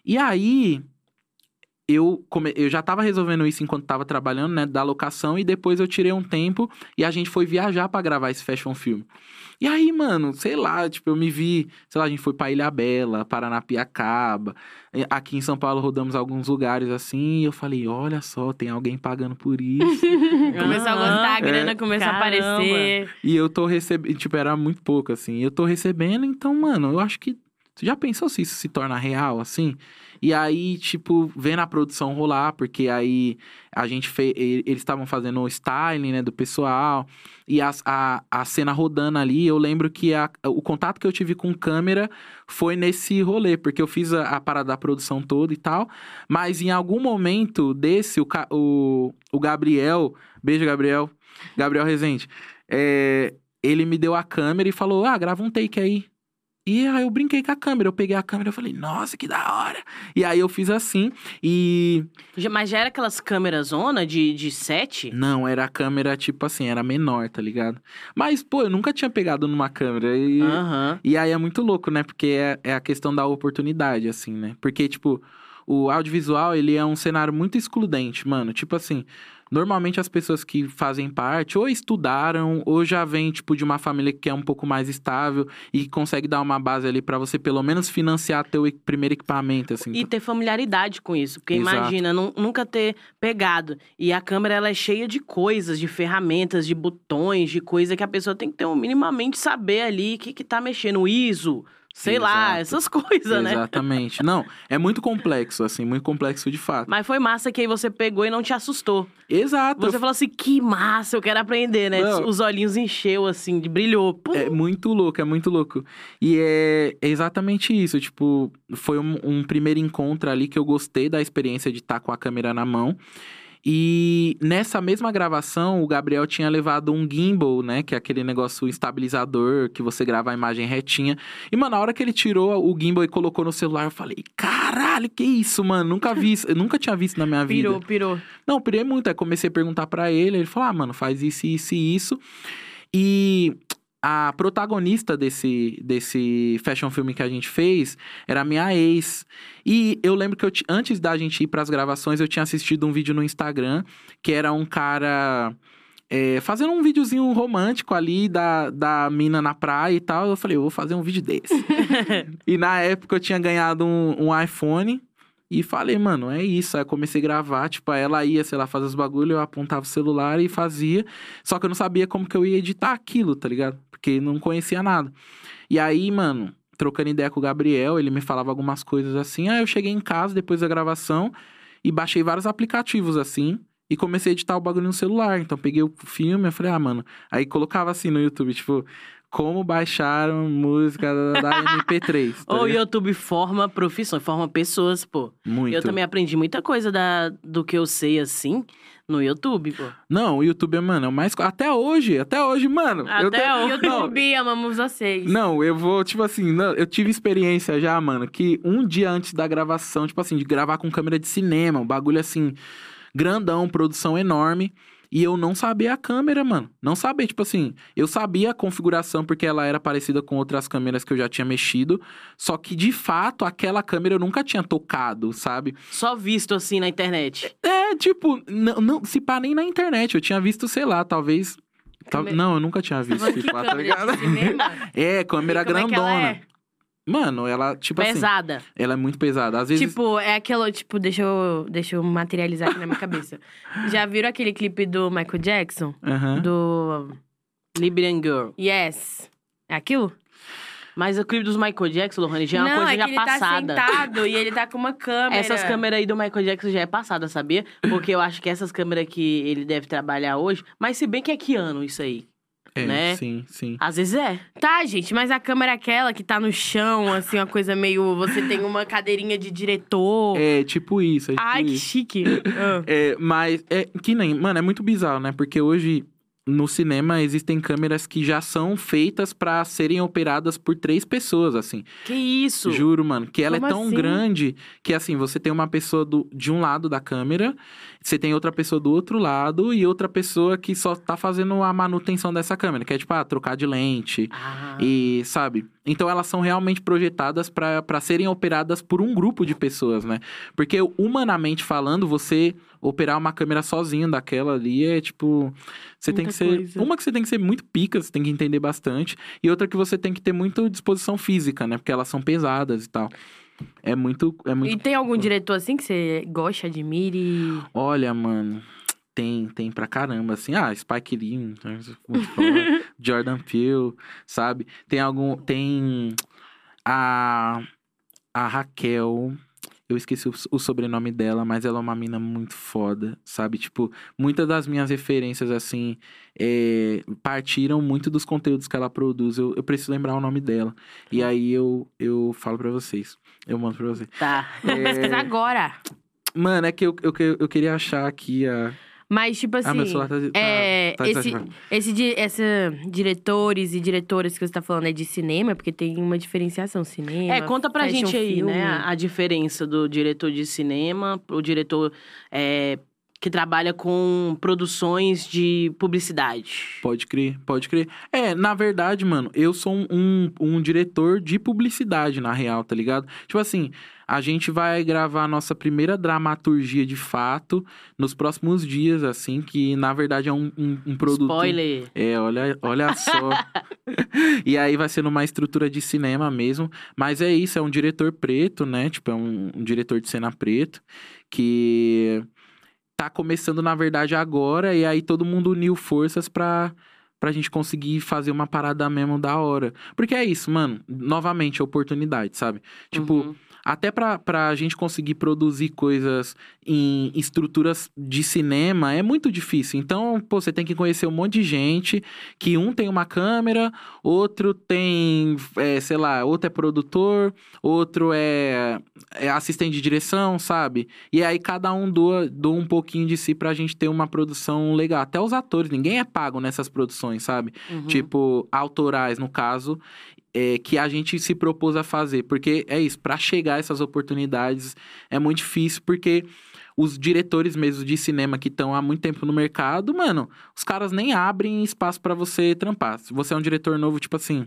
E aí, eu, come... eu já tava resolvendo isso enquanto tava trabalhando, né, da locação, e depois eu tirei um tempo e a gente foi viajar pra gravar esse fashion film. E aí, mano, sei lá, tipo, eu me vi, sei lá, a gente foi pra Ilha Bela, Paranapiacaba, aqui em São Paulo rodamos alguns lugares assim, e eu falei, olha só, tem alguém pagando por isso. Começou a gostar, a grana começou a Caramba. aparecer. E eu tô recebendo, tipo, era muito pouco, assim. Eu tô recebendo, então, mano, eu acho que. Você já pensou se isso se torna real, assim? E aí, tipo, vendo a produção rolar, porque aí a gente fez. Eles estavam fazendo o styling, né, do pessoal. E as- a, a cena rodando ali, eu lembro que a- o contato que eu tive com câmera foi nesse rolê, porque eu fiz a, a parada da produção toda e tal. Mas em algum momento desse, o, o, o Gabriel. Beijo, Gabriel. Gabriel Rezende. É, ele me deu a câmera e falou: Ah, grava um take aí. E aí eu brinquei com a câmera. Eu peguei a câmera e falei, nossa, que da hora. E aí eu fiz assim e. Mas já era aquelas câmeras zona de, de set? Não, era a câmera, tipo assim, era menor, tá ligado? Mas, pô, eu nunca tinha pegado numa câmera. E, Aham. e aí é muito louco, né? Porque é, é a questão da oportunidade, assim, né? Porque, tipo, o audiovisual, ele é um cenário muito excludente, mano. Tipo assim, normalmente as pessoas que fazem parte ou estudaram ou já vêm, tipo, de uma família que é um pouco mais estável e consegue dar uma base ali pra você, pelo menos, financiar teu primeiro equipamento, assim. E ter familiaridade com isso. Porque Exato. imagina, nu- nunca ter pegado. E a câmera, ela é cheia de coisas, de ferramentas, de botões, de coisa que a pessoa tem que ter um minimamente saber ali o que, que tá mexendo. O ISO, sei lá, Exato. essas coisas, né? Exatamente. Não, é muito complexo, assim, muito complexo de fato. Mas foi massa que aí você pegou e não te assustou. Exato. Você falou assim, que massa, eu quero aprender, né? Não. Os olhinhos encheu, assim, de brilhou. Pum. É muito louco, é muito louco. E é é exatamente isso. Tipo, foi um, um primeiro encontro ali que eu gostei da experiência de estar com a câmera na mão. E nessa mesma gravação, o Gabriel tinha levado um gimbal, né? Que é aquele negócio estabilizador que você grava a imagem retinha. E, mano, na hora que ele tirou o gimbal e colocou no celular, eu falei: caralho, que isso, mano? Nunca vi isso. Eu nunca tinha visto na minha vida. pirou, pirou. Não, pirei muito. Aí comecei a perguntar pra ele. Ele falou: ah, mano, faz isso, isso e isso. E a protagonista desse, desse fashion filme que a gente fez era a minha ex. E eu lembro que eu, antes da gente ir pras gravações, eu tinha assistido um vídeo no Instagram que era um cara. é, fazendo um videozinho romântico ali da, da mina na praia e tal. Eu falei, eu vou fazer um vídeo desse. e na época eu tinha ganhado um, um iPhone. E falei, mano, é isso. Aí eu comecei a gravar, tipo, ela ia, sei lá, fazer os bagulho, eu apontava o celular e fazia. Só que eu não sabia como que eu ia editar aquilo, tá ligado? Porque não conhecia nada. E aí, mano, trocando ideia com o Gabriel, ele me falava algumas coisas assim. Aí eu cheguei em casa depois da gravação e baixei vários aplicativos assim. E comecei a editar o bagulho no celular. Então peguei o filme, eu falei, ah, mano. Aí colocava assim no YouTube, tipo, como baixaram música da, da MP3. Tá O? YouTube forma profissões, forma pessoas, pô. Muito. Eu também aprendi muita coisa da, do que eu sei, assim, no YouTube, pô. Não, o YouTube, mano, é o mais. Até hoje, até hoje, mano. eu Até tenho- hoje. Não, YouTube, amamos vocês. Não, eu vou, tipo assim, não, eu tive experiência já, mano, que um dia antes da gravação, tipo assim, de gravar com câmera de cinema, um bagulho assim, grandão, produção enorme. E eu não sabia a câmera, mano. Não sabia, tipo assim, eu sabia a configuração porque ela era parecida com outras câmeras que eu já tinha mexido. Só que, de fato, aquela câmera eu nunca tinha tocado, sabe? Só visto assim na internet. É, tipo, não, não se pá nem na internet. Eu tinha visto, sei lá, talvez. tal- Câmera- Não, eu nunca tinha Tá visto, pá, tá ligado? É, câmera é ela grandona. é? Mano, ela, tipo assim. Pesada. Ela é muito pesada. Às vezes. Tipo, é aquilo, tipo, deixa eu, deixa eu materializar aqui na minha cabeça. Já viram aquele clipe do Michael Jackson? Aham. Do Liberian Girl. Yes. É aquilo? Mas o clipe dos Michael Jackson, Lohane, já é uma Não, coisa é que já ele passada. tá sentado e ele tá com uma câmera. Essas câmeras aí do Michael Jackson já é passada, sabia? Porque eu acho que essas câmeras que ele deve trabalhar hoje. Mas se bem que é que ano isso aí? É, né? sim, sim. Às vezes é. Tá, gente, mas a câmera é aquela que tá no chão, assim, uma coisa meio. Você tem uma cadeirinha de diretor. É tipo isso. É tipo Ai, que isso. chique. Ah. É, mas é que nem, mano, é muito bizarro, né? Porque hoje no cinema existem câmeras que já são feitas pra serem operadas por três pessoas, assim. Que isso? Juro, mano, que ela Como é tão assim? grande que assim, você tem uma pessoa do, de um lado da câmera, você tem outra pessoa do outro lado e outra pessoa que só tá fazendo a manutenção dessa câmera, que é tipo, ah, trocar de lente, Ah, E, sabe? Então elas são realmente projetadas pra serem operadas por um grupo de pessoas, né? Porque humanamente falando, você operar uma câmera sozinho daquela ali é tipo, você tem Muita que ser, coisa. uma que você tem que ser muito pica, você tem que entender bastante, e outra que você tem que ter muita disposição física, né? Porque elas são pesadas e tal. É muito é muito E tem algum diretor assim que você gosta, admire? Olha, mano, tem, tem pra caramba, assim. Ah, Spike Lee. Jordan Peele, sabe? Tem algum... Tem a... A Raquel... Eu esqueci o, o sobrenome dela, mas ela é uma mina muito foda, sabe? Tipo, muitas das minhas referências, assim, é, partiram muito dos conteúdos que ela produz. Eu, eu preciso lembrar o nome dela. E aí eu, eu falo pra vocês. Eu mando pra vocês. tá. Vou pesquisar agora. Mano, é que eu, eu, que- eu queria achar aqui a... Mas, tipo assim. ah, meu celular tá, tá, é, tá esse, desativado. esse, di- essa diretores e diretoras que você tá falando é de cinema, porque tem uma diferenciação. Cinema. É, conta pra gente aí, film. né, a, diferença do diretor de cinema, o diretor é, que trabalha com produções de publicidade. Pode crer, pode crer. É, na verdade, mano, eu sou um, um, um diretor de publicidade, na real, tá ligado? Tipo assim, a gente vai gravar a nossa primeira dramaturgia de fato nos próximos dias, assim, que na verdade é um, um, um produto. Spoiler. É, olha, olha só. e aí vai ser numa estrutura de cinema mesmo. Mas é isso, é um diretor preto, né? Tipo, é um, um diretor de cena preto que tá começando, na verdade, agora. E aí todo mundo uniu forças pra, pra gente conseguir fazer uma parada mesmo da hora. Porque é isso, mano. Novamente, oportunidade, sabe? Tipo, Uhum. Até pra, pra gente conseguir produzir coisas em estruturas de cinema é muito difícil. Então, pô, você tem que conhecer um monte de gente, que um tem uma câmera, outro tem, é, sei lá, outro é produtor, outro é, é assistente de direção, sabe? E aí cada um doa, doa um pouquinho de si pra gente ter uma produção legal. Até os atores, ninguém é pago nessas produções, sabe? Uhum. Tipo, autorais, no caso, é, que a gente se propôs a fazer. Porque é isso, pra chegar a essas oportunidades é muito difícil, porque os diretores mesmo de cinema que estão há muito tempo no mercado, mano, os caras nem abrem espaço pra você trampar. Se você é um diretor novo, tipo assim.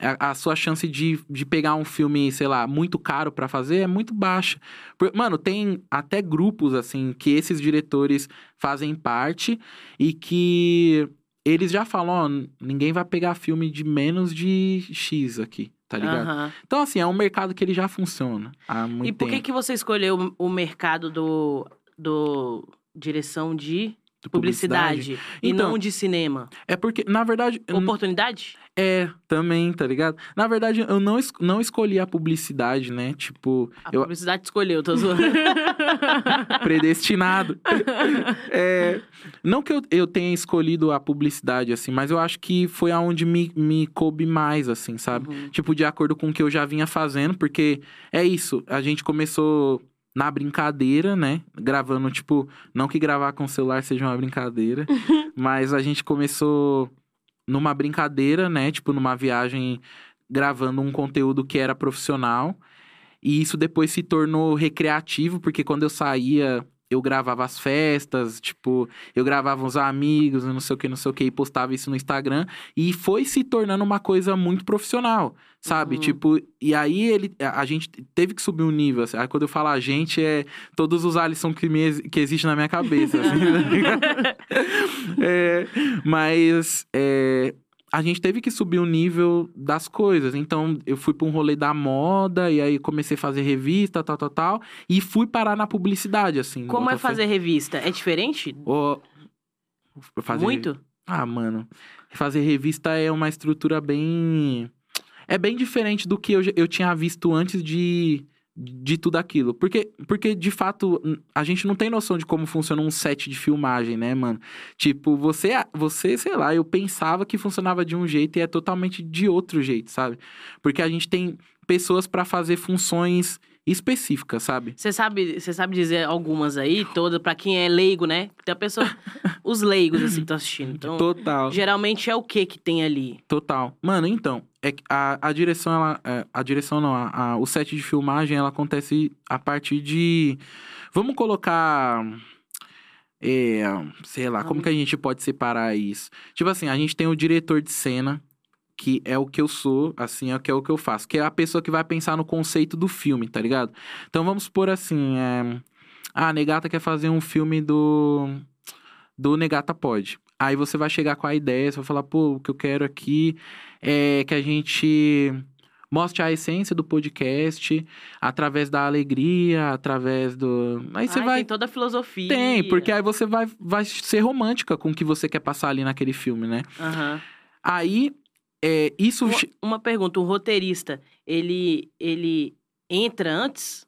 A, a sua chance de, de pegar um filme, sei lá, muito caro pra fazer é muito baixa. Por- Mano, tem até grupos, assim, que esses diretores fazem parte e que eles já falam, ó, ninguém vai pegar filme de menos de X aqui, tá ligado? Aham. Então, assim, é um mercado que ele já funciona há muito E por que, tempo. que você escolheu o mercado do, do direção de publicidade, e Então- não de cinema? É porque, na verdade, Oportunidade? É também, tá ligado? Na verdade, eu não, es- não escolhi a publicidade, né? Tipo, A eu publicidade escolheu, tô zoando. predestinado. É, não que eu, eu tenha escolhido a publicidade, assim, mas eu acho que foi aonde me, me coube mais, assim, sabe? Uhum. Tipo, de acordo com o que eu já vinha fazendo, porque é isso, a gente começou na brincadeira, né? Gravando, tipo, não que gravar com o celular seja uma brincadeira, mas a gente começou numa brincadeira, né? Tipo, numa viagem gravando um conteúdo que era profissional. E isso depois se tornou recreativo, porque quando eu saía, eu gravava as festas, tipo, eu gravava os amigos, não sei o que, não sei o que, e postava isso no Instagram. E foi se tornando uma coisa muito profissional, sabe? Uhum. Tipo, e aí ele, a a gente teve que subir um nível. Assim. Aí quando eu falo a gente, é todos os Alisson que, me, que existem na minha cabeça. assim, ligado? É, mas é, a gente teve que subir o nível das coisas. Então, eu fui para um rolê da moda, e aí comecei a fazer revista, tal, tal, tal. E fui parar na publicidade, assim. Como é fazer revista? É diferente? Fazer- Muito? Ah, mano. Fazer revista é uma estrutura bem. É bem diferente do que eu, eu tinha visto antes de, de tudo aquilo. Porque, porque, de fato, a gente não tem noção de como funciona um set de filmagem, né, mano? Tipo, você, você, sei lá, eu pensava que funcionava de um jeito e é totalmente de outro jeito, sabe? Porque a gente tem pessoas pra fazer funções específicas, sabe? Você sabe, você sabe dizer algumas aí, todas, pra quem é leigo, né? Tem a pessoa. os leigos, assim, que estão assistindo. Então, Total. geralmente é o que que tem ali? Total. Mano, então, é a, a direção, ela. é, a direção não, a, a- o set de filmagem, ela acontece a partir de. Vamos colocar. É, sei lá, como que a gente pode separar isso? Tipo assim, a gente tem o diretor de cena, que é o que eu sou, assim, é o que é o que eu faço, que é a pessoa que vai pensar no conceito do filme, tá ligado? Então vamos supor assim, é... ah, a Negata quer fazer um filme do do Negata Pode. Aí você vai chegar com a ideia, você vai falar, pô, o que eu quero aqui é que a gente mostre a essência do podcast através da alegria, através do. Aí você Ai, vai. Tem toda a filosofia. Tem, porque aí você vai, vai ser romântica com o que você quer passar ali naquele filme, né? Aham. Aí, é, isso. Uma, uma pergunta, um roteirista, ele, ele entra antes?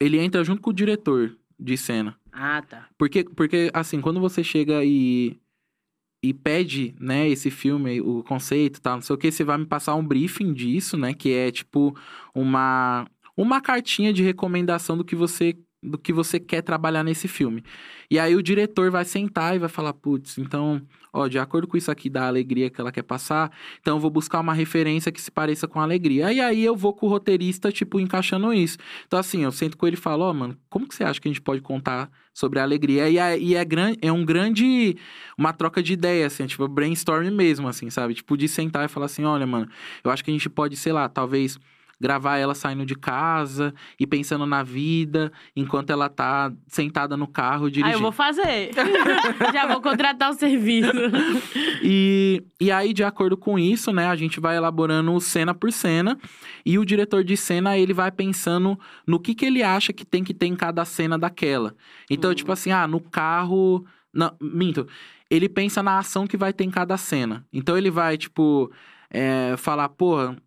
Ele entra junto com o diretor de cena. Ah, tá. Porque, porque assim, quando você chega e, e pede, né, esse filme, o conceito e tal, não sei o que, você vai me passar um briefing disso, né, que é tipo uma, uma cartinha de recomendação do que você do que você quer trabalhar nesse filme. E aí o diretor vai sentar e vai falar, putz, então, ó, de acordo com isso aqui da alegria que ela quer passar, então eu vou buscar uma referência que se pareça com a alegria. E aí eu vou com o roteirista, tipo, encaixando isso. Então, assim, eu sento com ele e falo, ó, oh, mano, como que você acha que a gente pode contar sobre a alegria? E é, e é, é um grande, uma troca de ideia, assim, tipo, brainstorm mesmo, assim, sabe? Tipo, de sentar e falar assim, olha, mano, eu acho que a gente pode, sei lá, talvez gravar ela saindo de casa e pensando na vida, enquanto ela tá sentada no carro dirigindo. Ah, eu vou fazer. Já vou contratar o serviço. e, e aí, de acordo com isso, né, a gente vai elaborando cena por cena. E o diretor de cena, ele vai pensando no que, que ele acha que tem que ter em cada cena daquela. Então, uhum. tipo assim, ah, no carro... Não, minto. Ele pensa na ação que vai ter em cada cena. Então, ele vai, tipo... É, falar, porra,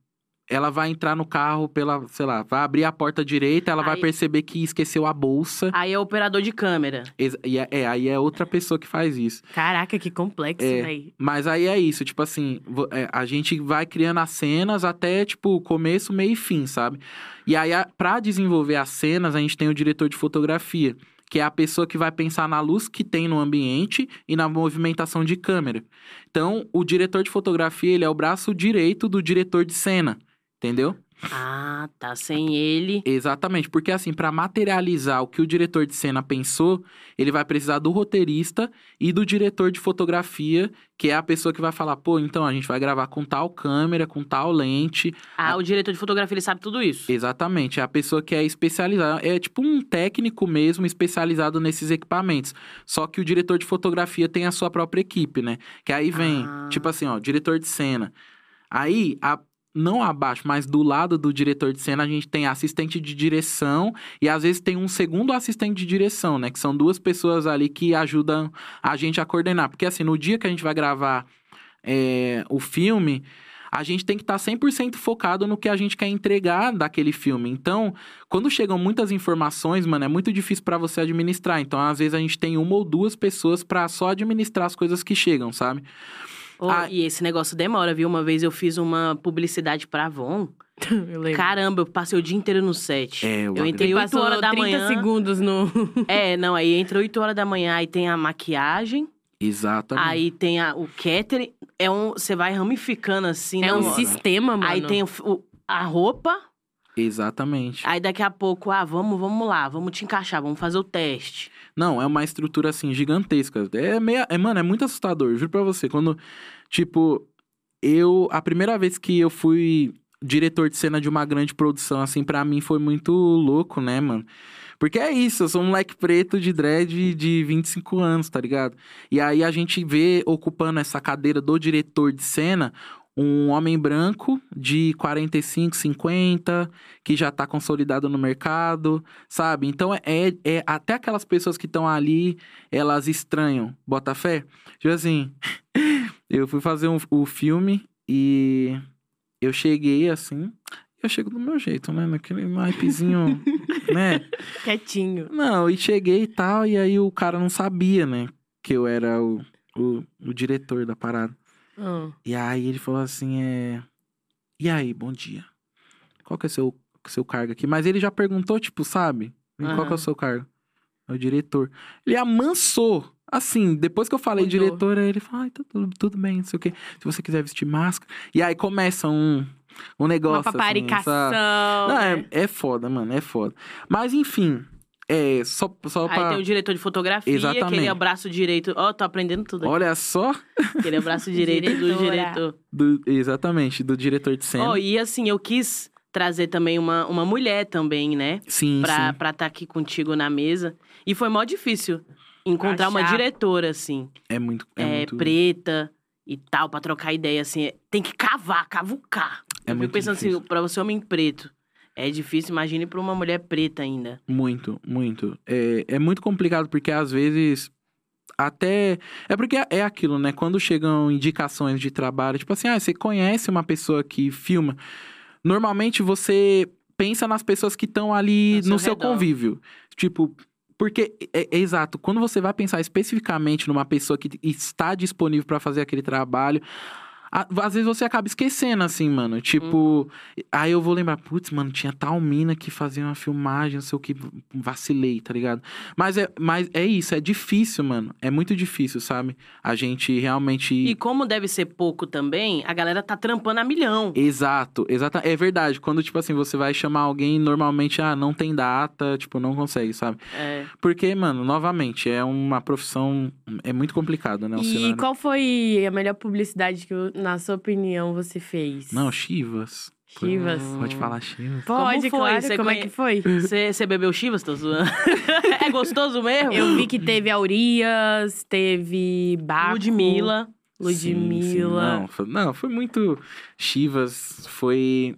ela vai entrar no carro pela, sei lá, vai abrir a porta direita, ela aí, vai perceber que esqueceu a bolsa. Aí é o operador de câmera. E é, é, aí é outra pessoa que faz isso. Caraca, que complexo, é, aí. Mas aí é isso, tipo assim, é, a gente vai criando as cenas até, tipo, começo, meio e fim, sabe? E aí, pra desenvolver as cenas, a gente tem o diretor de fotografia que é a pessoa que vai pensar na luz que tem no ambiente e na movimentação de câmera. Então, o diretor de fotografia, ele é o braço direito do diretor de cena. Entendeu? Ah, tá. Sem ele. Exatamente, porque assim, para materializar o que o diretor de cena pensou, ele vai precisar do roteirista e do diretor de fotografia, que é a pessoa que vai falar, pô, então a gente vai gravar com tal câmera, com tal lente. Ah, a... o diretor de fotografia ele sabe tudo isso. Exatamente, é a pessoa que é especializada, é tipo um técnico mesmo especializado nesses equipamentos. Só que o diretor de fotografia tem a sua própria equipe, né? Que aí vem, ah. tipo assim, ó, diretor de cena. Aí, a, não abaixo, mas do lado do diretor de cena, a gente tem assistente de direção e às vezes tem um segundo assistente de direção, né? Que são duas pessoas ali que ajudam a gente a coordenar. Porque assim, no dia que a gente vai gravar é, o filme, a gente tem que estar tá 100% focado no que a gente quer entregar daquele filme. Então, quando chegam muitas informações, mano, é muito difícil para você administrar. Então, às vezes a gente tem uma ou duas pessoas para só administrar as coisas que chegam, sabe? Oh, ah, e esse negócio demora, viu? Uma vez eu fiz uma publicidade pra Avon. eu lembro. Caramba, eu passei o dia inteiro no set. É, eu entrei 8 horas da 30 manhã. segundos no. é, não, aí entra 8 horas da manhã, aí tem a maquiagem. Exatamente. Aí tem a, o catering. É um, você vai ramificando assim. É um hora. sistema, mano. Aí tem o, o, a roupa. Exatamente. Aí daqui a pouco, ah, vamos, vamos lá, vamos te encaixar, vamos fazer o teste. Não, é uma estrutura assim gigantesca. É meio, é, mano, é muito assustador, juro pra você. Quando, tipo, eu a primeira vez que eu fui diretor de cena de uma grande produção assim, para mim foi muito louco, né, mano? Porque é isso, eu sou um moleque preto de dread de 25 anos, tá ligado? E aí a gente vê ocupando essa cadeira do diretor de cena um homem branco de 45, 50, que já está consolidado no mercado, sabe? Então, é, é até aquelas pessoas que estão ali, elas estranham, bota fé. Tipo assim, eu fui fazer um, o filme e eu cheguei assim, eu chego do meu jeito, né? Naquele naipezinho, né? Quietinho. Não, e cheguei e tal, e aí o cara não sabia, né? Que eu era o, o, o diretor da parada. Hum. E aí ele falou assim, é... E aí, bom dia. Qual que é o seu, seu cargo aqui? Mas ele já perguntou, tipo, sabe? Uhum. Qual que é o seu cargo? É o diretor. Ele amansou. Assim, depois que eu falei Mudou. diretor, ele falou, ai, tá tudo, tudo bem, não sei o quê. Se você quiser vestir máscara. E aí começa um, um negócio. Uma assim, paparicação. Assim, Não, é, é foda, mano, é foda. Mas enfim, é, só, só Aí tem o diretor de fotografia, Exatamente. que ele é o braço direito. Ó, oh, tô aprendendo tudo aqui. Olha só. Que ele é o braço direito do diretor. Do, exatamente, do diretor de cena. Oh, e assim, eu quis trazer também uma, uma mulher também, né? Sim, pra, sim. Pra estar tá aqui contigo na mesa. E foi mó difícil encontrar Achar. uma diretora, assim. É muito... É, é muito... preta e tal, pra trocar ideia, assim. Tem que cavar, cavucar. É eu muito pensando assim, difícil. assim, pra você homem preto é difícil, imagine para uma mulher preta ainda. Muito, muito. É, é muito complicado porque às vezes até. É porque é aquilo, né? Quando chegam indicações de trabalho, tipo assim, ah, você conhece uma pessoa que filma. Normalmente você pensa nas pessoas que estão ali no, no seu, seu convívio. Tipo, porque é, é, exato, quando você vai pensar especificamente numa pessoa que está disponível para fazer aquele trabalho, às vezes você acaba esquecendo, assim, mano. Tipo, aí eu vou lembrar, putz, mano, tinha tal mina que fazia uma filmagem, não sei o que, vacilei, tá ligado? Mas é, mas é isso, é difícil, mano. É muito difícil, sabe? A gente realmente. E como deve ser pouco também, a galera tá trampando a milhão. Exato, exato. É verdade. Quando, tipo assim, você vai chamar alguém, normalmente, ah, não tem data, tipo, não consegue, sabe? É. Porque, mano, novamente, é uma profissão. É muito complicado, né? E cenário. qual foi a melhor publicidade que, na sua opinião, você fez? Não, Chivas. Chivas. Pode falar Chivas. Pode, Como foi? claro. Você Como é conhe- que foi? Você você bebeu chivas? Tô zoando. é gostoso mesmo? Eu vi que teve Aurias, teve Baco. Ludmilla. Sim, sim, Ludmilla. não, foi, não, foi muito. Chivas foi.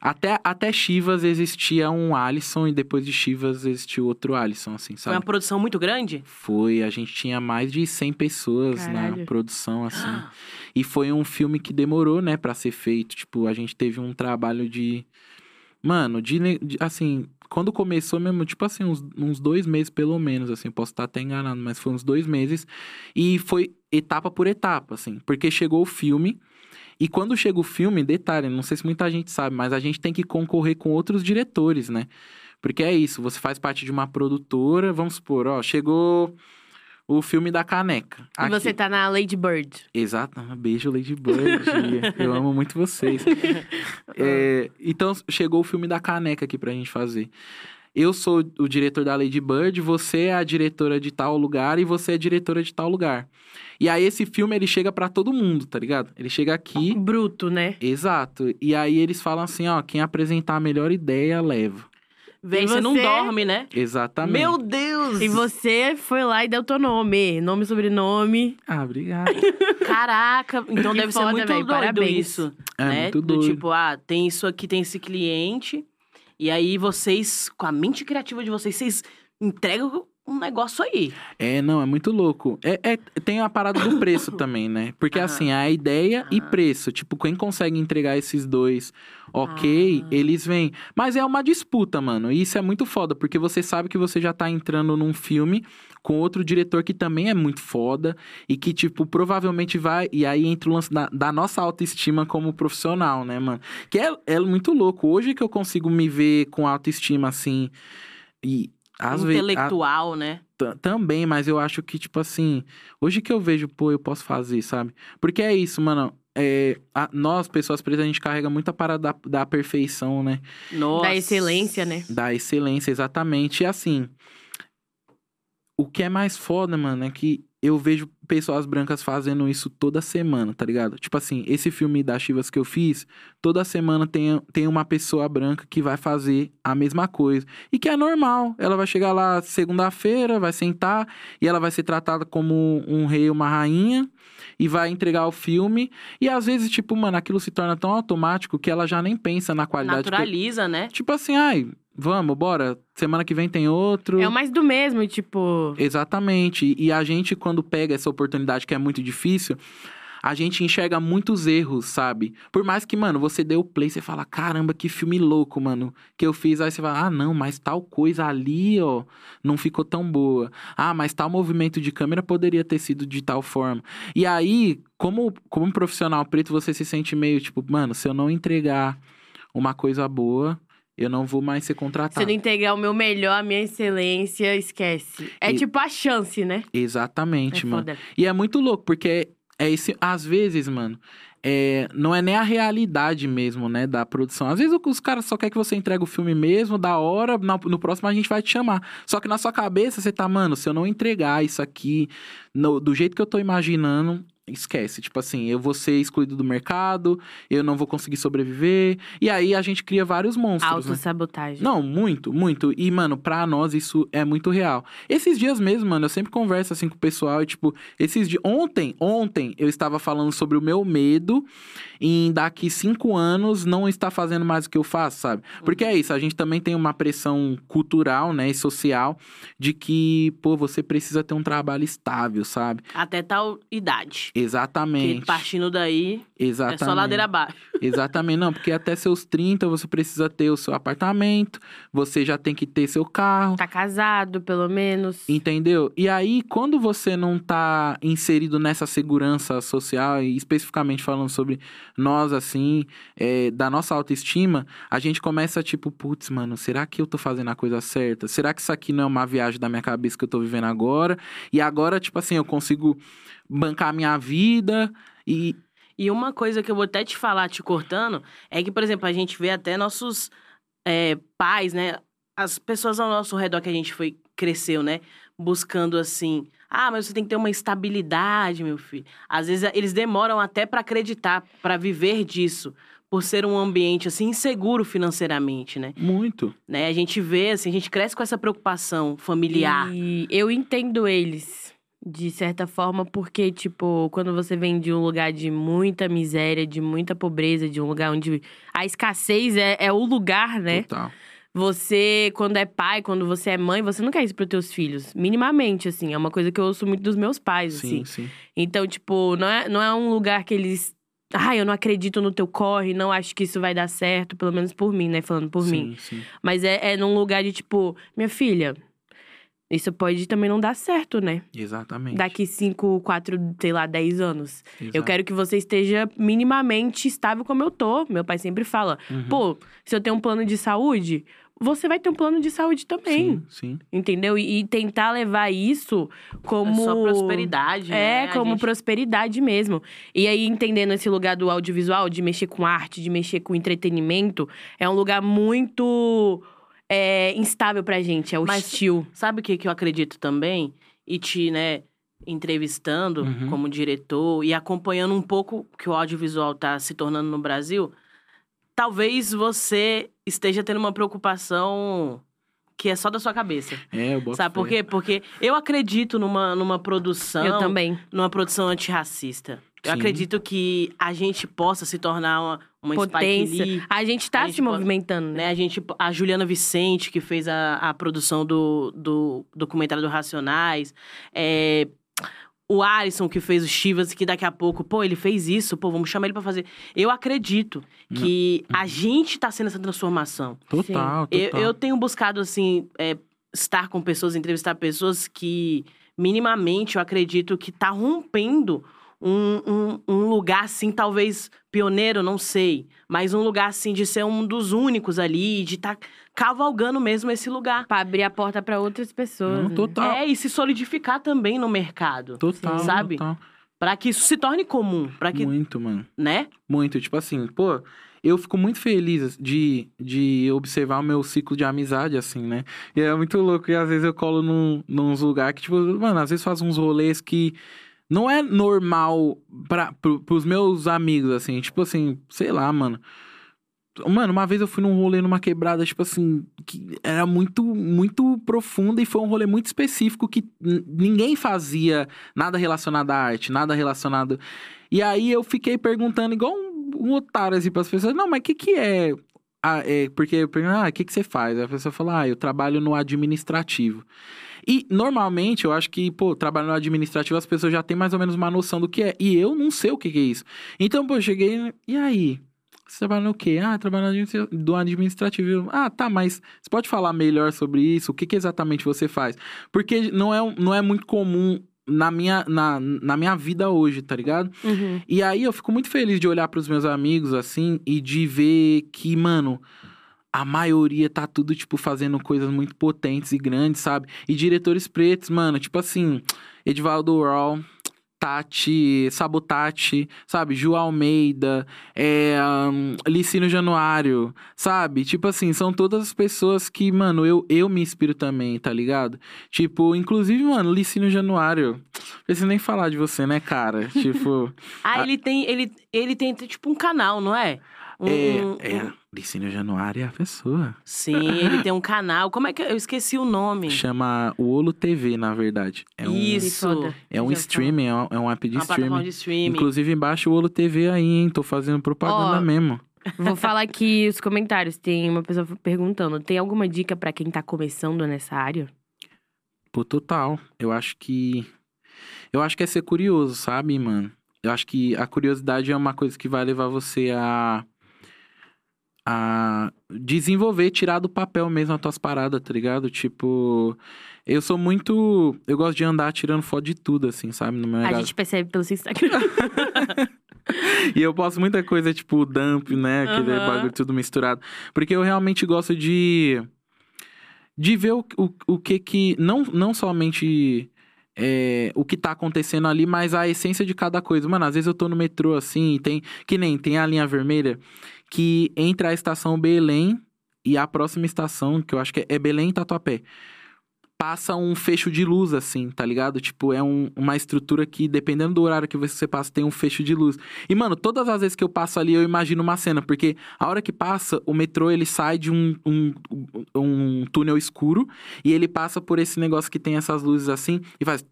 Até, até Chivas existia um Alisson e depois de Chivas existiu outro Alisson, assim, Foi sabe? uma produção muito grande? Foi, a gente tinha mais de 100 pessoas na Caralho. produção, assim. E foi um filme que demorou, né, pra ser feito. Tipo, a gente teve um trabalho de. Mano, de, de- assim, quando começou mesmo, tipo assim, uns, uns dois meses pelo menos, assim, posso estar até enganado, mas foi uns dois meses. E foi etapa por etapa, assim, porque chegou o filme. E quando chega o filme, detalhe, não sei se muita gente sabe, mas a gente tem que concorrer com outros diretores, né? Porque é isso, você faz parte de uma produtora, vamos supor, ó, chegou o filme da caneca. E você tá na Lady Bird. Exato, um beijo Lady Bird. Eu amo muito vocês. É, então chegou o filme da caneca aqui pra gente fazer. Eu sou o diretor da Lady Bird, você é a diretora de tal lugar e você é diretora de tal lugar. E aí esse filme ele chega pra todo mundo, tá ligado? Ele chega aqui, Bruto, né? exato. E aí eles falam assim, ó, quem apresentar a melhor ideia leva. Vem, E você não dorme, né? Exatamente. Meu Deus! E você foi lá e deu teu nome. Nome e sobrenome. Ah, obrigado. Caraca, então Que deve ser foda, muito véi, doido parabéns. isso. É né? muito Do doido. tipo, ah, tem isso aqui, tem esse cliente. E aí vocês, com a mente criativa de vocês, vocês entregam um negócio aí. É, não, é muito louco. É, é- tem a parada do preço também, né? Porque assim, a ideia e Aham. preço. Tipo, quem consegue entregar esses dois, ok, Ah. eles vêm. Mas é uma disputa, mano. E isso é muito foda, porque você sabe que você já tá entrando num filme com outro diretor que também é muito foda e que, tipo, provavelmente vai. E aí entra o lance da, da nossa autoestima como profissional, né, mano? Que é, é muito louco. Hoje que eu consigo me ver com autoestima assim. E. Às vezes, Intelectual, né? Também, mas eu acho que, tipo assim, hoje que eu vejo, pô, eu posso fazer, sabe? Porque é isso, mano. É, a- nós, pessoas pretas, a gente carrega muita parada da, da perfeição, né? Nossa. Da excelência, né? Da excelência, exatamente. E assim, o que é mais foda, mano, é que eu vejo pessoas brancas fazendo isso toda semana, tá ligado? Tipo assim, esse filme das Chivas que eu fiz, toda semana tem, tem uma pessoa branca que vai fazer a mesma coisa. E que é normal. Ela vai chegar lá segunda-feira, vai sentar e ela vai ser tratada como um rei, uma rainha e vai entregar o filme. E às vezes, tipo, mano, aquilo se torna tão automático que ela já nem pensa na qualidade. que- Naturaliza, né? Tipo assim, ai, vamos, bora. Semana que vem tem outro. É o mais do mesmo, tipo. Exatamente. E a gente, quando pega essa oportunidade que é muito difícil, a gente enxerga muitos erros, sabe? Por mais que, mano, você dê o play, você fala, caramba, que filme louco, mano, que eu fiz. Aí você fala, ah, não, mas tal coisa ali, ó, não ficou tão boa. Ah, mas tal movimento de câmera poderia ter sido de tal forma. E aí, como, como um profissional preto, você se sente meio tipo, mano, se eu não entregar uma coisa boa, eu não vou mais ser Se contratado. eu não integrar o meu melhor, a minha excelência, esquece. É E- tipo a chance, né? Exatamente, é mano. foda. E é muito louco, porque é esse. Às vezes, mano, é, não é nem a realidade mesmo, né, da produção. Às vezes os caras só querem que você entregue o filme mesmo, da hora, no próximo a gente vai te chamar. Só que na sua cabeça você tá, mano, se eu não entregar isso aqui no- do jeito que eu tô imaginando. Esquece, tipo assim, eu vou ser excluído do mercado, eu não vou conseguir sobreviver. E aí a gente cria vários monstros, né? Autossabotagem. Não, muito, muito. E, mano, pra nós isso é muito real. Esses dias mesmo, mano, eu sempre converso assim com o pessoal e, tipo, esses dias. Ontem, ontem, eu estava falando sobre o meu medo em daqui cinco anos não estar fazendo mais o que eu faço, sabe? Porque é isso, a gente também tem uma pressão cultural, né, e social de que, pô, você precisa ter um trabalho estável, sabe? Até tal idade. Exatamente. Que partindo daí, Exatamente. é só ladeira abaixo. Exatamente, não, porque até seus 30 você precisa ter o seu apartamento, você já tem que ter seu carro, Tá casado, pelo menos. entendeu? E aí, quando você não tá inserido nessa segurança social, e especificamente falando sobre nós, assim, é, da nossa autoestima, a gente começa tipo, putz, mano, será que eu tô fazendo a coisa certa? Será que isso aqui não é uma viagem da minha cabeça que eu tô vivendo agora? E agora, tipo assim, eu consigo bancar a minha vida e. E uma coisa que eu vou até te falar, te cortando, é que, por exemplo, a gente vê até nossos é, pais, né? As pessoas ao nosso redor que a gente foi, cresceu, né? Buscando assim. Ah, mas você tem que ter uma estabilidade, meu filho. Às vezes eles demoram até pra acreditar, pra viver disso, por ser um ambiente assim inseguro financeiramente, né? Muito. né? A gente vê assim, a gente cresce com essa preocupação familiar. E eu entendo eles, de certa forma, porque, tipo, quando você vem de um lugar de muita miséria, de muita pobreza, de um lugar onde a escassez é, é o lugar, né? Total. Você, quando é pai, quando você é mãe, você não quer isso pros teus filhos. Minimamente, assim. É uma coisa que eu ouço muito dos meus pais, Sim, assim. sim. Então, tipo, não é, não é um lugar que eles. Ai, eu não acredito no teu corre, não acho que isso vai dar certo, pelo menos por mim, né? Falando por mim. Sim, sim. Mas é, é num lugar de, tipo, minha filha, isso pode também não dar certo, né? Exatamente. Daqui 5, 4, sei lá, 10 anos. Eu Exato. quero que você esteja minimamente estável como eu tô. Meu pai sempre fala: Uhum. pô, se eu tenho um plano de saúde, você vai ter um plano de saúde também. Sim, sim. Entendeu? E, e tentar levar isso como. É só prosperidade, né? É, A como gente- prosperidade mesmo. E aí, entendendo esse lugar do audiovisual, de mexer com arte, de mexer com entretenimento, é um lugar muito é, instável pra gente, é Mas- hostil. Sabe o que, que eu acredito também? E te, né, entrevistando Uhum. como diretor e acompanhando um pouco o que o audiovisual tá se tornando no Brasil, talvez você esteja tendo uma preocupação que é só da sua cabeça. É, eu boto Sabe por quê? Porque eu acredito numa, numa produção. Eu também. Numa produção antirracista. Eu Sim. acredito que a gente possa se tornar uma, uma Potência. Spike Lee, A gente tá A gente se pode- movimentando, né? né? A gente, a Juliana Vicente, que fez a, a produção do, do documentário do Racionais. É, o Alisson, que fez o Chivas, que daqui a pouco, pô, ele fez isso, pô, vamos chamar ele pra fazer. Eu acredito que a gente tá sendo essa transformação. Total, Eu, total. eu tenho buscado, assim, é, estar com pessoas, entrevistar pessoas que, minimamente, eu acredito que tá rompendo um, um, um lugar, assim, talvez pioneiro, não sei. Mas um lugar, assim, de ser um dos únicos ali, de estar tá cavalgando mesmo esse lugar. Pra abrir a porta pra outras pessoas. Não, né? total. É, e se solidificar também no mercado. Total, sabe? total. Pra que isso se torne comum. Pra que, Muito, mano. né? Muito. Tipo assim, pô, eu fico muito feliz de, de observar o meu ciclo de amizade, assim, né? E é muito louco. E às vezes eu colo num, nos lugares que, tipo, mano, às vezes faz uns rolês que não é normal pra, pro, pros meus amigos, assim. Tipo assim, sei lá, mano. Mano, uma vez eu fui num rolê numa quebrada, tipo assim, que era muito, muito profunda e foi um rolê muito específico que ninguém fazia nada relacionado à arte, nada relacionado. E aí eu fiquei perguntando, igual um, um otário, assim, pras pessoas, não, mas o que que é. Ah, é porque eu pergunto, ah, o que que você faz? Aí a pessoa fala, ah, eu trabalho no administrativo. E normalmente eu acho que, pô, trabalho no administrativo, as pessoas já têm mais ou menos uma noção do que é. E eu não sei o que que é isso. Então, pô, eu cheguei, e aí? Você trabalha no quê? Ah, trabalho do administrativo. Ah, tá, mas você pode falar melhor sobre isso? O que, que exatamente você faz? Porque não é, não é muito comum na minha, na, na minha vida hoje, tá ligado? Uhum. E aí eu fico muito feliz de olhar pros meus amigos, assim, e de ver que, mano, a maioria tá tudo, tipo, fazendo coisas muito potentes e grandes, sabe? E diretores pretos, mano, tipo assim, Edvaldo Raw, Tati, Sabotati, sabe? Ju Almeida, é, hum, Licínio Januário, sabe? Tipo assim, são todas as pessoas que, mano, eu, eu me inspiro também, tá ligado? Tipo, inclusive, mano, Licínio Januário, preciso nem falar de você, né, cara? tipo, Ah, Ah. ele tem, ele, ele tem tipo um canal, não é? Um- é, um- é, Licínio Januário é a pessoa. Sim, ele tem um canal. Como é que eu esqueci o nome? Chama o Olo TV, na verdade. É um, Isso. É um streaming, é um, é um app de Uma streaming. de streaming. Inclusive, embaixo o Olo TV aí, hein? Tô fazendo propaganda Ó, mesmo. Vou falar aqui os comentários. Tem uma pessoa perguntando: tem alguma dica pra quem tá começando nessa área? Pô, total. Eu acho que. Eu acho que é ser curioso, sabe, mano? eu acho que a curiosidade é uma coisa que vai levar você a. a desenvolver, tirar do papel mesmo as tuas paradas, tá ligado? Tipo. Eu sou muito. Eu gosto de andar tirando foto de tudo, assim, sabe? No meu A negócio. gente percebe pelo seu Instagram. E eu posto muita coisa, tipo, dump, né? Aquele Aham. bagulho tudo misturado. Porque eu realmente gosto de. De ver o, o, o que que. Não, não somente. é, o que tá acontecendo ali, mas a essência de cada coisa. Mano, às vezes eu tô no metrô assim, e tem. Que nem tem a linha vermelha, que entre a estação Belém e a próxima estação, que eu acho que é- é Belém e Tatuapé. Passa um fecho de luz, assim, tá ligado? Tipo, é um- uma estrutura que, dependendo do horário que você passa, tem um fecho de luz. E, mano, todas as vezes que eu passo ali, eu imagino uma cena, porque a hora que passa, o metrô ele sai de um, um, um túnel escuro e ele passa por esse negócio que tem essas luzes assim e faz.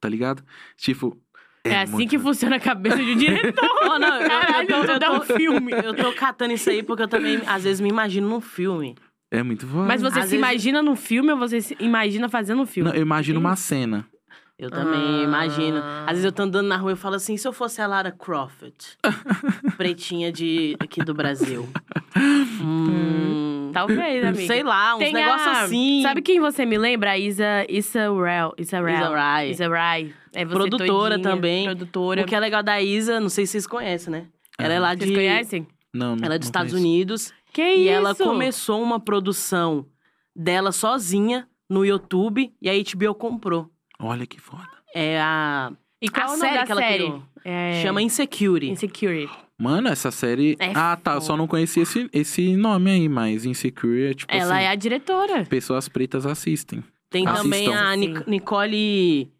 Tá ligado? Tipo. É, assim muito- que funciona a cabeça de um diretor. Oh, não, eu, Caralho, eu, tô, eu, é um tô, filme. eu tô catando isso aí porque eu também, às vezes, me imagino num filme. É muito foda. Mas você Às se vezes- imagina no filme ou você se imagina fazendo o filme? Não, eu imagino uma cena. Eu também Ah. imagino. Às vezes eu tô andando na rua e falo assim, se eu fosse a Lara Croft, pretinha de aqui do Brasil. Hum, Talvez, amiga. sei lá, uns Tem negócios a- assim. Sabe quem você me lembra? A Isa, Isa Rel. Isa Rel. Isa Rai. Isa Rai. É você Produtora todinha, também. Produtora. O que é legal da Isa, não sei se vocês conhecem, né? Ela é lá de. Vocês conhecem? Não, não Ela é dos não Estados conheço. Unidos. Que E isso? ela começou uma produção dela sozinha no YouTube e a HBO comprou. Olha que foda. É a. E qual a o nome série da que ela série? criou. É... Chama Insecurity. Insecurity. Mano, essa série. É ah, tá. Eu só não conhecia esse, esse nome aí, mas Insecure é tipo Ela assim. é a diretora. Pessoas pretas assistem. Tem Assistam. também a Nic-. Nicole.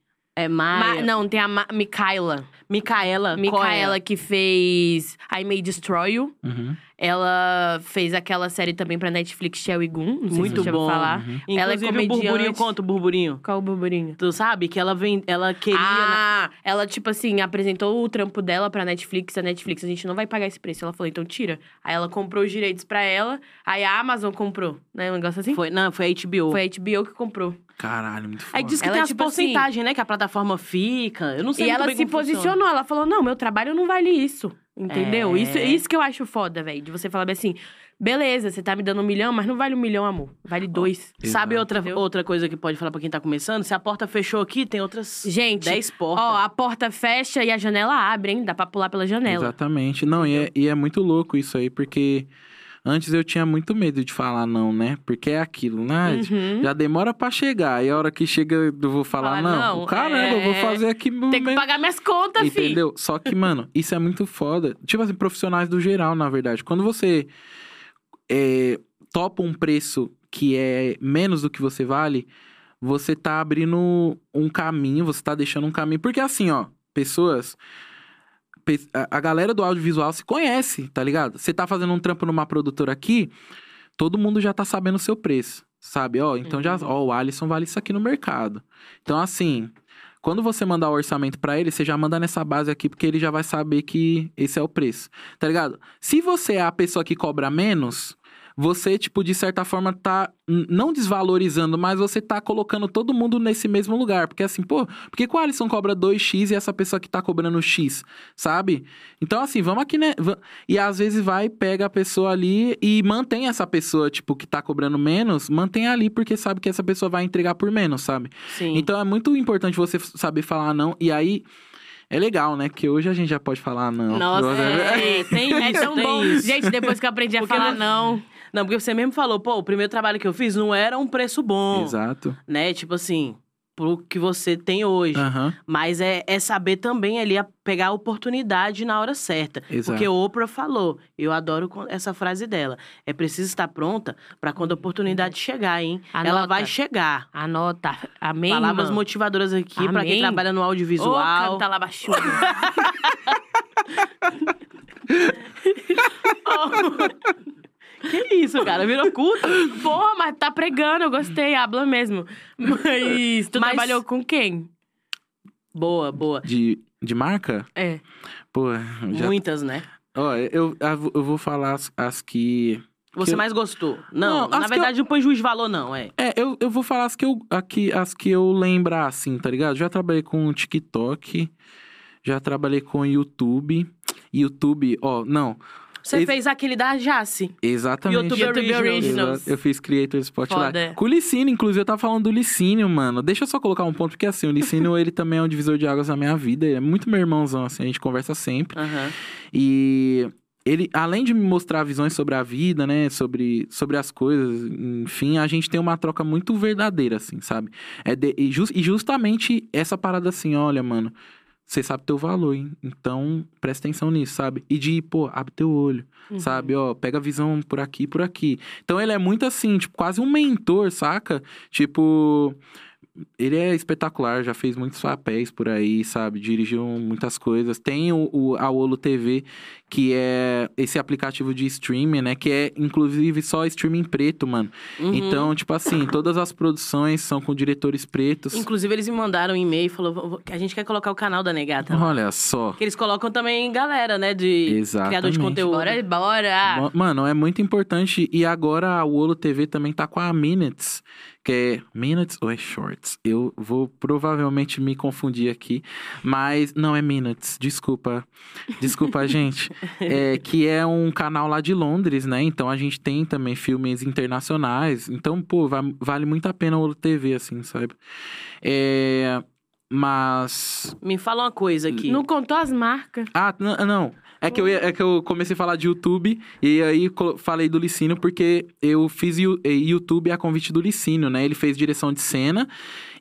É Maia. Ma- não, tem a Ma Micaela. Micaela. Micaela que fez I May Destroy You. Uhum. Ela fez aquela série também pra Netflix, Shell e. Não sei Muito se bom. falar. Uhum. Ela é Inclusive, o burburinho, comediante. conta o burburinho. Qual o burburinho? Tu sabe que ela vem, ela queria. Ah, ela, tipo assim, apresentou o trampo dela pra Netflix. A Netflix, a gente não vai pagar esse preço. Ela falou, então tira. Aí ela comprou os direitos pra ela. Aí a Amazon comprou, né? Um negócio assim. Foi, não, foi a HBO. Foi a HBO que comprou. Caralho, muito foda. Aí diz que Ela tem é as tipo assim- porcentagens, né? Que a plataforma fica. Eu não sei E muito ela bem se como funciona. posicionou. Ela falou, não, meu trabalho não vale isso. Entendeu? É. Isso, isso que eu acho foda, velho. De você falar bem assim, beleza, você tá me dando um milhão, mas não vale um milhão, amor. Vale dois. Sabe outra, Entendeu? outra coisa que pode falar pra quem tá começando? Se a porta fechou aqui, tem outras Gente, 10 portas. Ó, a porta fecha e a janela abre, hein? Dá pra pular pela janela. Exatamente. Não, e é, e é muito louco isso aí, porque antes eu tinha muito medo de falar não, né? Porque é aquilo, né? Uhum. Já demora pra chegar. E a hora que chega, eu vou falar Fala, não. não, Caramba, eu vou é- fazer aqui Tem que meio- pagar minhas contas, filho. Entendeu? Só que, mano, isso é muito foda. Tipo assim, profissionais do geral, na verdade. Quando você é, topa um preço que é menos do que você vale, você tá abrindo um caminho, você tá deixando um caminho. Porque assim, ó, pessoas. A- galera do audiovisual se conhece, tá ligado? Você tá fazendo um trampo numa produtora aqui, todo mundo já tá sabendo o seu preço, sabe? Ó, então já. Ó, o Alisson vale isso aqui no mercado. Então, assim. Quando você mandar o orçamento pra ele, você já manda nessa base aqui, porque ele já vai saber que esse é o preço. Tá ligado? Se você é a pessoa que cobra menos, você, tipo, de certa forma, tá não desvalorizando, mas você tá colocando todo mundo nesse mesmo lugar. Porque assim, pô, por que o Alisson cobra 2x e essa pessoa que tá cobrando X, sabe? Então, assim, vamos aqui, né? E às vezes vai, pega a pessoa ali e mantém essa pessoa, tipo, que tá cobrando menos, mantém ali porque sabe que essa pessoa vai entregar por menos, sabe? Sim. Então é muito importante você saber falar não. E aí é legal, né? Que hoje a gente já pode falar não. Nossa, é, tem isso, É tão tem bom. isso. Gente, depois que eu aprendi a Porque falar não- não. Não, porque você mesmo falou, pô, o primeiro trabalho que eu fiz não era um preço bom, Exato. né? Tipo assim, pro que você tem hoje. Aham. Mas é, é saber também ali a pegar a oportunidade na hora certa. Exato. Porque Oprah falou, eu adoro essa frase dela. É preciso estar pronta pra quando a oportunidade chegar, hein? Ela Anota. vai chegar. Anota. Amém, Palavras irmã? motivadoras aqui pra quem trabalha no Ô, audiovisual. canta lá baixudo. Que isso, cara? Virou culto. Porra, mas tá pregando, eu gostei, habla mesmo. Mas tu Mas- trabalhou com quem? boa, boa. De, de marca? É. Pô, já. Muitas, né? Ó, eu, eu vou falar as, as que. Você Que- mais gostou? Não, Não, na verdade não põe juiz de valor, não, é. É, eu, eu vou falar as que eu, aqui, as que eu lembrar, assim, tá ligado? Já trabalhei com TikTok. já trabalhei com YouTube. YouTube, ó, não. Você Esse- fez aquele da Jace. Exatamente. YouTube YouTube Originals. Eu fiz Creator Spotlight. Foda. Com o Licínio, inclusive, eu tava falando do Licínio, mano. Deixa eu só colocar um ponto, porque assim, o Licínio, ele também é um divisor de águas na minha vida. Ele é muito meu irmãozão, assim, a gente conversa sempre. Aham. E ele, além de me mostrar visões sobre a vida, né, sobre, sobre as coisas, enfim, a gente tem uma troca muito verdadeira, assim, sabe? É de- e, jus- e justamente essa parada assim, olha, mano, você sabe teu valor, hein? Então, presta atenção nisso, sabe? E de, pô, abre teu olho, Uhum. sabe? Ó, pega a visão por aqui, por aqui. Então, ele é muito assim, tipo, quase um mentor, saca? Tipo, ele é espetacular, já fez muitos papéis por aí, sabe? Dirigiu muitas coisas. Tem o, o a Olo TV, que é esse aplicativo de streaming, né? Que é, inclusive, só streaming preto, mano. Uhum. Então, tipo assim, todas as produções são com diretores pretos. Inclusive, eles me mandaram um e-mail e falou que a gente quer colocar o canal da Negata. lá. Olha só. Que eles colocam também galera, né? De Exatamente. criador de conteúdo. Bora, bora! Mano, é muito importante. E agora a Olo TV também tá com a Minutes, que é Minutes ou é Shorts? Eu vou provavelmente me confundir aqui, mas não é Minutes, desculpa. Desculpa, gente. É, que é um canal lá de Londres, né? Então a gente tem também filmes internacionais. Então, pô, va- vale muito a pena Olo TV, assim, sabe? É. Mas. Me fala uma coisa aqui. Não contou as marcas. Ah, não. É que, eu, é que eu comecei a falar de YouTube e aí falei do Licínio porque eu fiz eh, YouTube a convite do Licínio, né? Ele fez direção de cena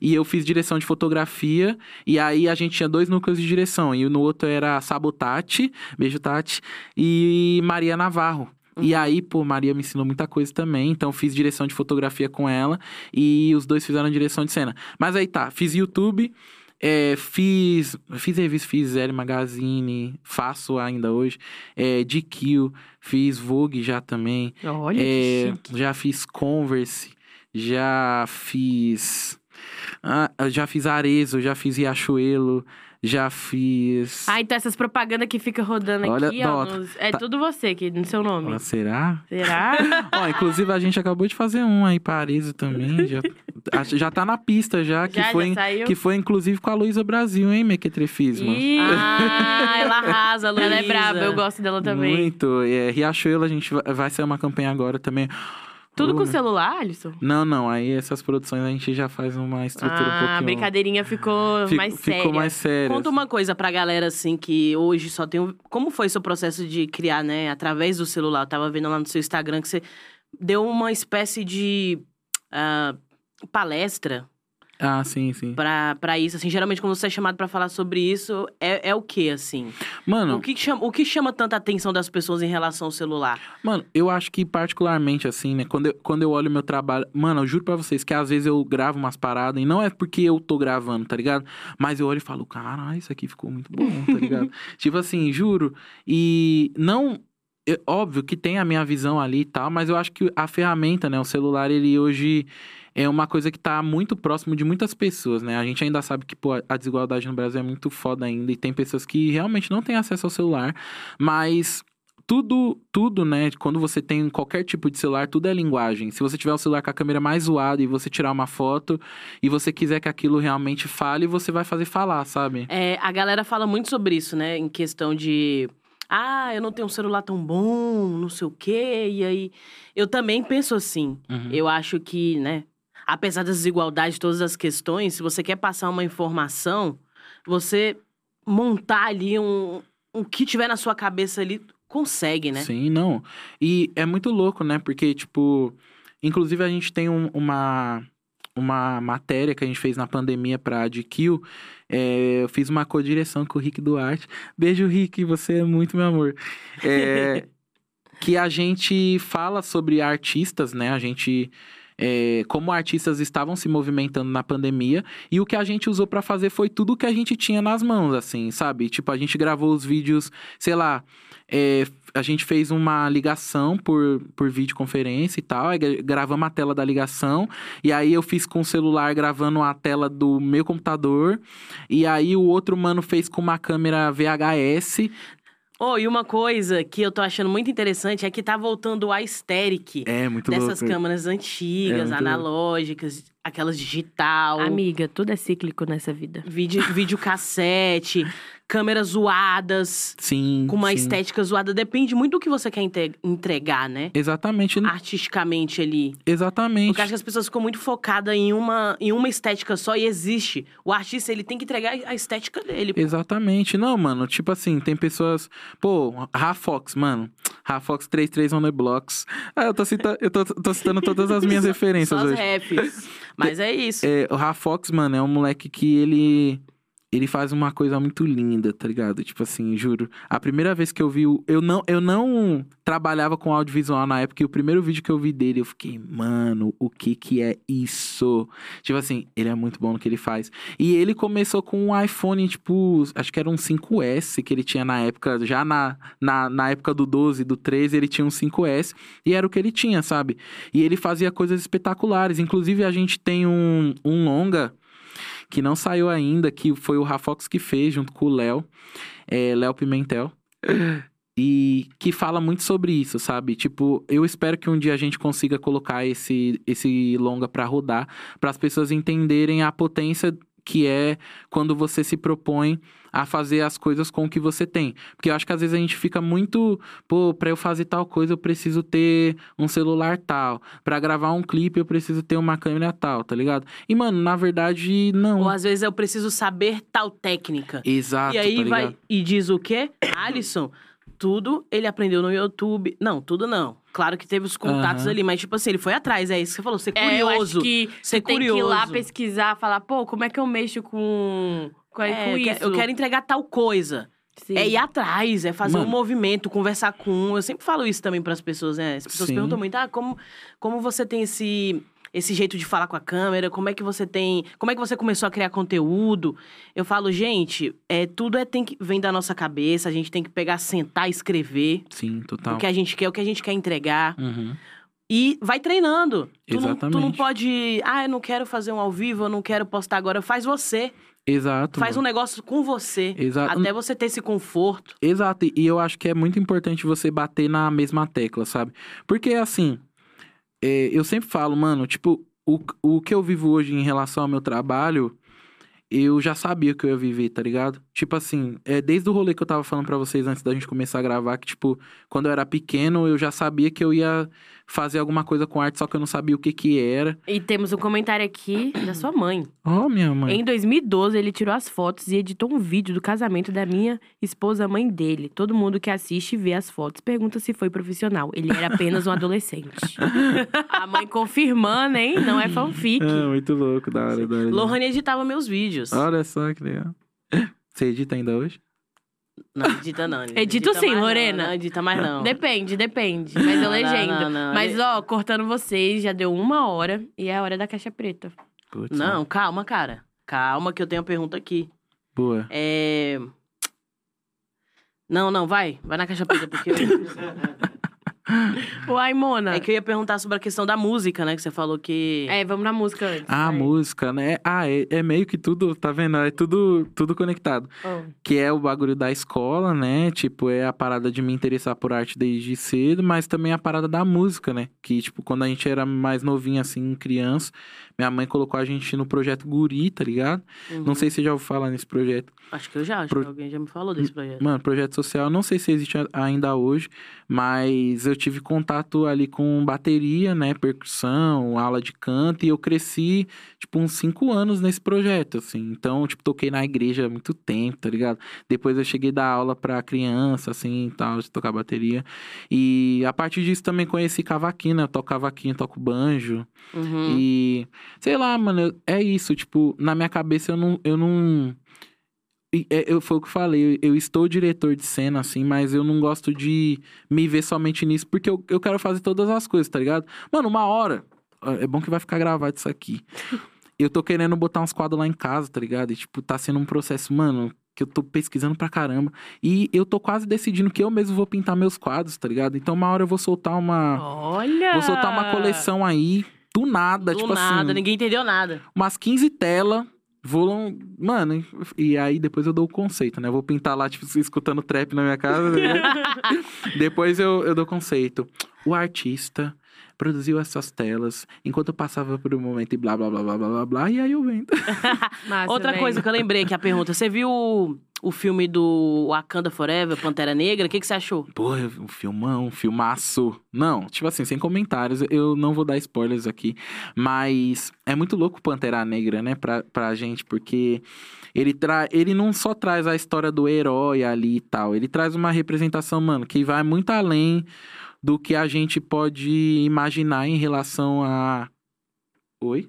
e eu fiz direção de fotografia e aí a gente tinha dois núcleos de direção e no outro era Sabotati, beijo Tati, e Maria Navarro. E aí, pô, Maria me ensinou muita coisa também, então fiz direção de fotografia com ela e os dois fizeram direção de cena. Mas aí tá, fiz YouTube, é, fiz, fiz revista, fiz L Magazine, faço ainda hoje. É, GQ, fiz Vogue já também. Olha É, já fiz Converse, já fiz. Ah, já fiz Arezzo, já fiz Riachuelo, já fiz. Ah, então essas propagandas que fica rodando Olha, aqui, ó. Nos- É tá- tudo você aqui, no seu nome. Ah, será? Será? Ó, inclusive a gente acabou de fazer um aí Arezzo também. Já, já tá na pista já, que, Já, foi, já saiu? que foi inclusive com a Luísa Brasil, hein, Mequetrefismo? Ah, ela arrasa, Luísa. ela é braba, eu gosto dela também. Muito. É, Riachuelo, a gente vai, vai ser uma campanha agora também. Tudo com Uh, celular, Alisson? Não, não. Aí essas produções a gente já faz uma estrutura um Ah, pouquinho. a brincadeirinha ficou Fico- mais ficou séria. mais séria. Conta uma coisa pra galera, assim, que hoje só tem. um- Como foi seu processo de criar, né, através do celular? Eu tava vendo lá no seu Instagram que você deu uma espécie de ah, palestra Ah, sim, sim. pra, pra isso. Assim, geralmente, quando você é chamado pra falar sobre isso, é, é o que, assim? Mano, O que, que chama, o que chama tanta atenção das pessoas em relação ao celular? Mano, eu acho que particularmente, assim, né? Quando eu, quando eu olho meu trabalho. Mano, eu juro pra vocês que às vezes eu gravo umas paradas e não é porque eu tô gravando, tá ligado? Mas eu olho e falo, caralho, isso aqui ficou muito bom, tá ligado? tipo assim, juro. E não. é óbvio que tem a minha visão ali e tal, mas eu acho que a ferramenta, né? O celular, ele hoje é uma coisa que tá muito próximo de muitas pessoas, né? A gente ainda sabe que pô, a desigualdade no Brasil é muito foda ainda e tem pessoas que realmente não têm acesso ao celular, mas tudo, tudo, né? Quando você tem qualquer tipo de celular, tudo é linguagem. Se você tiver o celular com a câmera mais zoada e você tirar uma foto e você quiser que aquilo realmente fale, você vai fazer falar, sabe? É, a galera fala muito sobre isso, né? Em questão de. Ah, eu não tenho um celular tão bom, não sei o quê. E aí. Eu também penso assim. Uhum. Eu acho que, né? Apesar das desigualdades, todas as questões, se você quer passar uma informação, você montar ali um. O que tiver na sua cabeça ali, consegue, né? Sim, não. E é muito louco, né? Porque, tipo, inclusive a gente tem um- uma, uma matéria que a gente fez na pandemia pra GQ. É, eu fiz uma co-direção com o Rick Duarte. Beijo, Rick, você é muito meu amor. É, que a gente fala sobre artistas, né? A gente. É, como artistas estavam se movimentando na pandemia e o que a gente usou pra fazer foi tudo que a gente tinha nas mãos, assim, sabe? Tipo, a gente gravou os vídeos, sei lá, é, a gente fez uma ligação por, por videoconferência e tal, aí gra- gravamos a tela da ligação, e aí eu fiz com o celular gravando a tela do meu computador, e aí o outro mano fez com uma câmera VHS. Oh, e uma coisa que eu tô achando muito interessante é que tá voltando a aesthetic É, muito dessas louco. câmeras É, antigas, muito analógicas. aquelas digital, Amiga, tudo é cíclico nessa vida. vídeo, videocassete, câmeras zoadas, Sim. com uma sim. estética zoada. Depende muito do que você quer entregar, né? Exatamente. Artisticamente ali. Exatamente. Porque acho que as pessoas ficam muito focadas em uma, em uma estética só e existe. O artista, ele tem que entregar a estética dele. pô. Exatamente. Não, mano, tipo assim, tem pessoas. Pô, Rafox, mano. Rafox 33 on the blocks. Ah, eu tô, cita... eu tô, tô citando todas as minhas referências Só as hoje. raps. Mas é isso. É, o Rafox, mano, é um moleque que ele. Ele faz uma coisa muito linda, tá ligado? Tipo assim, juro. A primeira vez que eu vi o. Eu não, eu não trabalhava com audiovisual na época e o primeiro vídeo que eu vi dele, eu fiquei, mano, o que que é isso? Tipo assim, ele é muito bom no que ele faz. E ele começou com um iPhone, tipo, acho que era um 5S que ele tinha na época, já na, na, na época do 12, do 13, ele tinha um 5S e era o que ele tinha, sabe? E ele fazia coisas espetaculares. Inclusive, a gente tem um, um longa que não saiu ainda, que foi o Rafox que fez, junto com o Léo, é, Léo Pimentel. E que fala muito sobre isso, sabe? Tipo, eu espero que um dia a gente consiga colocar esse, esse longa pra rodar, para as pessoas entenderem a potência que é quando você se propõe a fazer as coisas com o que você tem. Porque eu acho que às vezes a gente fica muito, pô, pra eu fazer tal coisa eu preciso ter um celular tal, Pra gravar um clipe eu preciso ter uma câmera tal, tá ligado? E mano, na verdade não. Ou às vezes eu preciso saber tal técnica. Exato, e aí tá vai e diz o quê? Alisson, tudo ele aprendeu no YouTube. Não, tudo não. Claro que teve os contatos Aham. ali, mas tipo assim, ele foi atrás, é isso que você falou, ser É, eu curioso. acho que ser você tem que ir lá curioso. pesquisar, falar, pô, como é que eu mexo com, com, É, com eu, isso? quero, eu quero entregar tal coisa. Sim. É ir atrás, é fazer Mano. um movimento, conversar com um. Eu sempre falo isso também pras pessoas, né? As pessoas Sim. perguntam muito, ah, como, como você tem esse, esse jeito de falar com a câmera? Como é que você tem. Como é que você começou a criar conteúdo? Eu falo, gente, é, tudo é, tem que, vem da nossa cabeça, a gente tem que pegar, sentar e escrever Sim, total. o que a gente quer, o que a gente quer entregar. Uhum. E vai treinando. Tu não, tu não Exatamente. pode. Ah, eu não quero fazer um ao vivo, eu não quero postar agora. Faz você. Exato. Faz um negócio com você. Exato. Até você ter esse conforto. Exato, e eu acho que é muito importante você bater na mesma tecla, sabe? Porque, assim, é, eu sempre falo, mano, tipo, o, o que eu vivo hoje em relação ao meu trabalho, eu já sabia que eu ia viver, tá ligado? Tipo assim, é, desde o rolê que eu tava falando pra vocês antes da gente começar a gravar, que, tipo, quando eu era pequeno, eu já sabia que eu ia fazer alguma coisa com arte, só que eu não sabia o que que era. E temos um comentário aqui da sua mãe. Ó, minha mãe. Em 2012, ele tirou as fotos e editou um vídeo do casamento da minha esposa, mãe dele. Todo mundo que assiste e vê as fotos pergunta se foi profissional. Ele era apenas um adolescente. A mãe confirmando, hein? Não é fanfic. É, muito louco, da hora, da hora. Lohane editava meus vídeos. Olha só que legal. Você edita ainda hoje? Não, edita não. não Edito sim, mais não, Lorena. Não, edita mais não. Depende, depende. Mas eu Não, legendo. não, não, Mas, ó, cortando vocês, já deu uma hora e é a hora da caixa preta. Putz, Não, calma, cara. Calma que eu tenho uma pergunta aqui. Boa. É... Não, não, vai. Vai na caixa preta, porque... eu- Uai, Mona. é que eu ia perguntar sobre a questão da música, né? Que você falou que... É, vamos na música antes. Ah, a música, né? Ah, é, é meio que tudo, tá vendo? É tudo, tudo conectado. Ó. Que é o bagulho da escola, né? Tipo, é a parada de me interessar por arte desde cedo, mas também a parada da música, né? Que, tipo, quando a gente era mais novinho, assim, criança, minha mãe colocou a gente no projeto Guri, tá ligado? Uhum. Não sei se você já ouviu falar nesse projeto. Acho que eu já, acho Pro- que alguém já me falou desse projeto. Mano, projeto social, não sei se existe ainda hoje, mas eu tive contato ali com bateria, né, percussão, aula de canto, e eu cresci, tipo, uns cinco anos nesse projeto, assim. Então, tipo, toquei na igreja há muito tempo, tá ligado? Depois eu cheguei a dar aula pra criança, assim, e tal, de tocar bateria. E a partir disso também conheci cavaquinho, né? Eu toco cavaquinho, toco banjo. Uhum. E, sei lá, mano, é isso. Tipo, na minha cabeça eu não. Eu não é, eu, foi o que eu falei, eu, estou diretor de cena, assim, mas eu não gosto de me ver somente nisso, porque eu, eu quero fazer todas as coisas, tá ligado? Mano, uma hora, é bom que vai ficar gravado isso aqui. Eu tô querendo botar uns quadros lá em casa, tá ligado? E, tipo, tá sendo um processo, mano, que eu tô pesquisando pra caramba. E eu tô quase decidindo que eu mesmo vou pintar meus quadros, tá ligado? Então, uma hora eu vou soltar uma. Olha! Vou soltar uma coleção aí, do nada, Do tipo nada, assim ninguém entendeu nada. umas 15 telas. Vou. Mano, e aí depois eu dou o conceito, né? Vou pintar lá, tipo, escutando trap na minha casa. né? depois eu, eu dou o conceito. O artista produziu essas telas, enquanto eu passava por um momento e blá, blá, blá, blá, blá, blá, blá, e aí eu vendo. Massa, Outra coisa que eu lembrei que a pergunta: você viu o, o filme do Wakanda Forever, Pantera Negra? O que, que você achou? Pô, um filmão, um filmaço. Não, tipo assim, sem comentários, eu não vou dar spoilers aqui, mas é muito louco o Pantera Negra, né, pra, pra gente, porque ele, tra ele não só traz a história do herói ali e tal, ele traz uma representação, mano, que vai muito além do que a gente pode imaginar em relação a. Oi?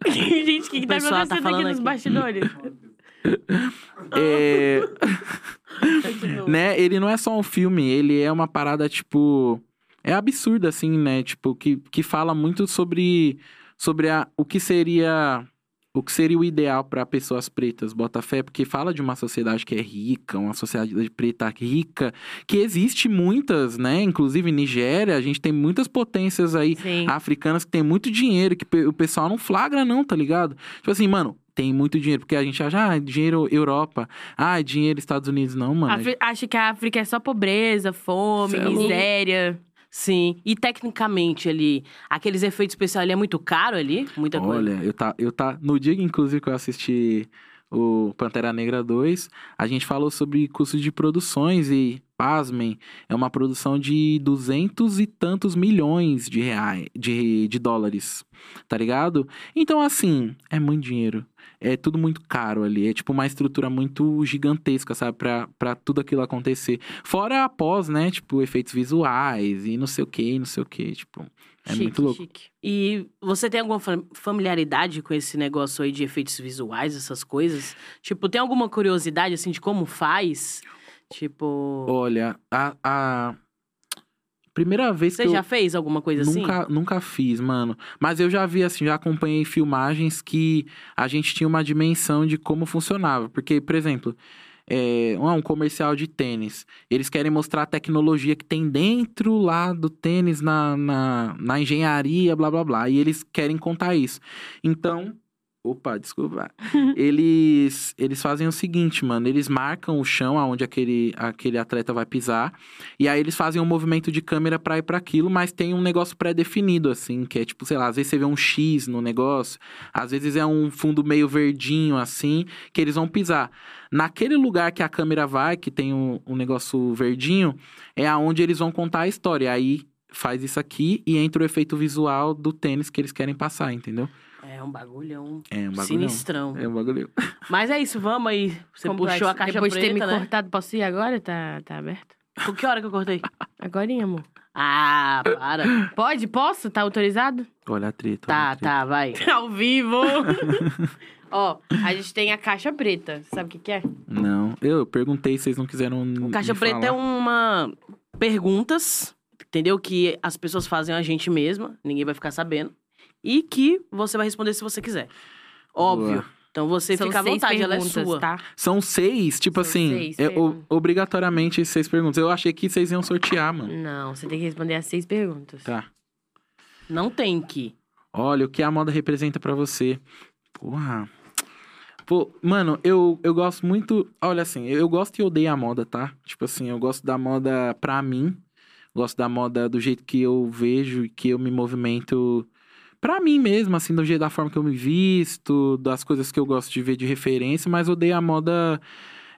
Gente, o que, que tá tá acontecendo aqui falando nos aqui. bastidores? É. né? Ele não é só um filme, ele é uma parada, tipo. É absurda, assim, né? Tipo, que, que fala muito sobre, sobre a, o que seria. O que seria o ideal para pessoas pretas, Botafé, porque fala de uma sociedade que é rica, uma sociedade preta rica, que existe muitas, né? Inclusive Nigéria, a gente tem muitas potências aí Sim. africanas que tem muito dinheiro, que o pessoal não flagra, não, tá ligado? Tipo assim, mano, tem muito dinheiro, porque a gente acha, ah, dinheiro Europa, ah, dinheiro Estados Unidos, não, mano. Afri- Acho que a África é só pobreza, fome, Cê é miséria. Sim. E tecnicamente ali, aqueles efeitos especiais ali é muito caro ali? Muita coisa. Olha, eu tá, eu tá. No dia, inclusive, que eu assisti o Pantera Negra 2, a gente falou sobre custos de produções e, pasmem, é uma produção de duzentos e tantos milhões de reais, de, de dólares, tá ligado? Então, assim, é muito dinheiro. É tudo muito caro ali. É tipo uma estrutura muito gigantesca, sabe? Pra, pra tudo aquilo acontecer. Fora após, né? Tipo, efeitos visuais e não sei o que, não sei o que. Tipo, é chique, muito louco. chique. E você tem alguma fam- familiaridade com esse negócio aí de efeitos visuais, essas coisas? Tipo, tem alguma curiosidade, assim, de como faz? Tipo, Olha, a, a primeira vez você que eu já fez alguma coisa assim? nunca, nunca fiz, mano. Mas eu já vi, assim, já acompanhei filmagens que a gente tinha uma dimensão de como funcionava. Porque, por exemplo, é, um um comercial de tênis. Eles querem mostrar a tecnologia que tem dentro lá do tênis, na, na, na engenharia, blá, blá, blá. E eles querem contar isso. Então... Opa, desculpa. eles, eles fazem o seguinte, mano. Eles marcam o chão aonde aquele, aquele atleta vai pisar. E aí eles fazem um movimento de câmera pra ir pra aquilo, mas tem um negócio pré-definido, assim, que é tipo, sei lá, às vezes você vê um X no negócio, às vezes é um fundo meio verdinho, assim, que eles vão pisar. Naquele lugar que a câmera vai, que tem um, um negócio verdinho, é aonde eles vão contar a história. Aí faz isso aqui e entra o efeito visual do tênis que eles querem passar, entendeu? É um bagulhão É um bagulho. sinistrão. É um bagulho. Mas é isso, vamos aí. Você Complexo. puxou a caixa Depois de ter preta, me né? cortado, posso ir agora? Tá, tá aberto? Por que hora que eu cortei? Agorinha, amor. Ah, para. Pode? Posso? Tá autorizado? Olha a treta. Tá, a treta. tá, vai. Ao vivo! Ó, a gente tem a caixa preta. Sabe o que que é? Não, eu perguntei, vocês não quiseram. O Caixa Preta é uma... Perguntas, entendeu? Que as pessoas fazem a gente mesma, ninguém vai ficar sabendo. E que você vai responder se você quiser. Óbvio. Boa. Então você São fica à vontade, ela é sua. tá? São seis, tipo São assim, seis é, o- obrigatoriamente seis perguntas. Eu achei que vocês iam sortear, mano. Não, você tem que responder as seis perguntas. Tá. Não tem que. Olha, o que a moda representa pra você. Porra. Pô, mano, eu, eu gosto muito. Olha assim, eu gosto e odeio a moda, tá? Tipo assim, eu gosto da moda pra mim. Gosto da moda do jeito que eu vejo e que eu me movimento pra mim mesmo, assim, do jeito da forma que eu me visto, das coisas que eu gosto de ver de referência, mas odeio a moda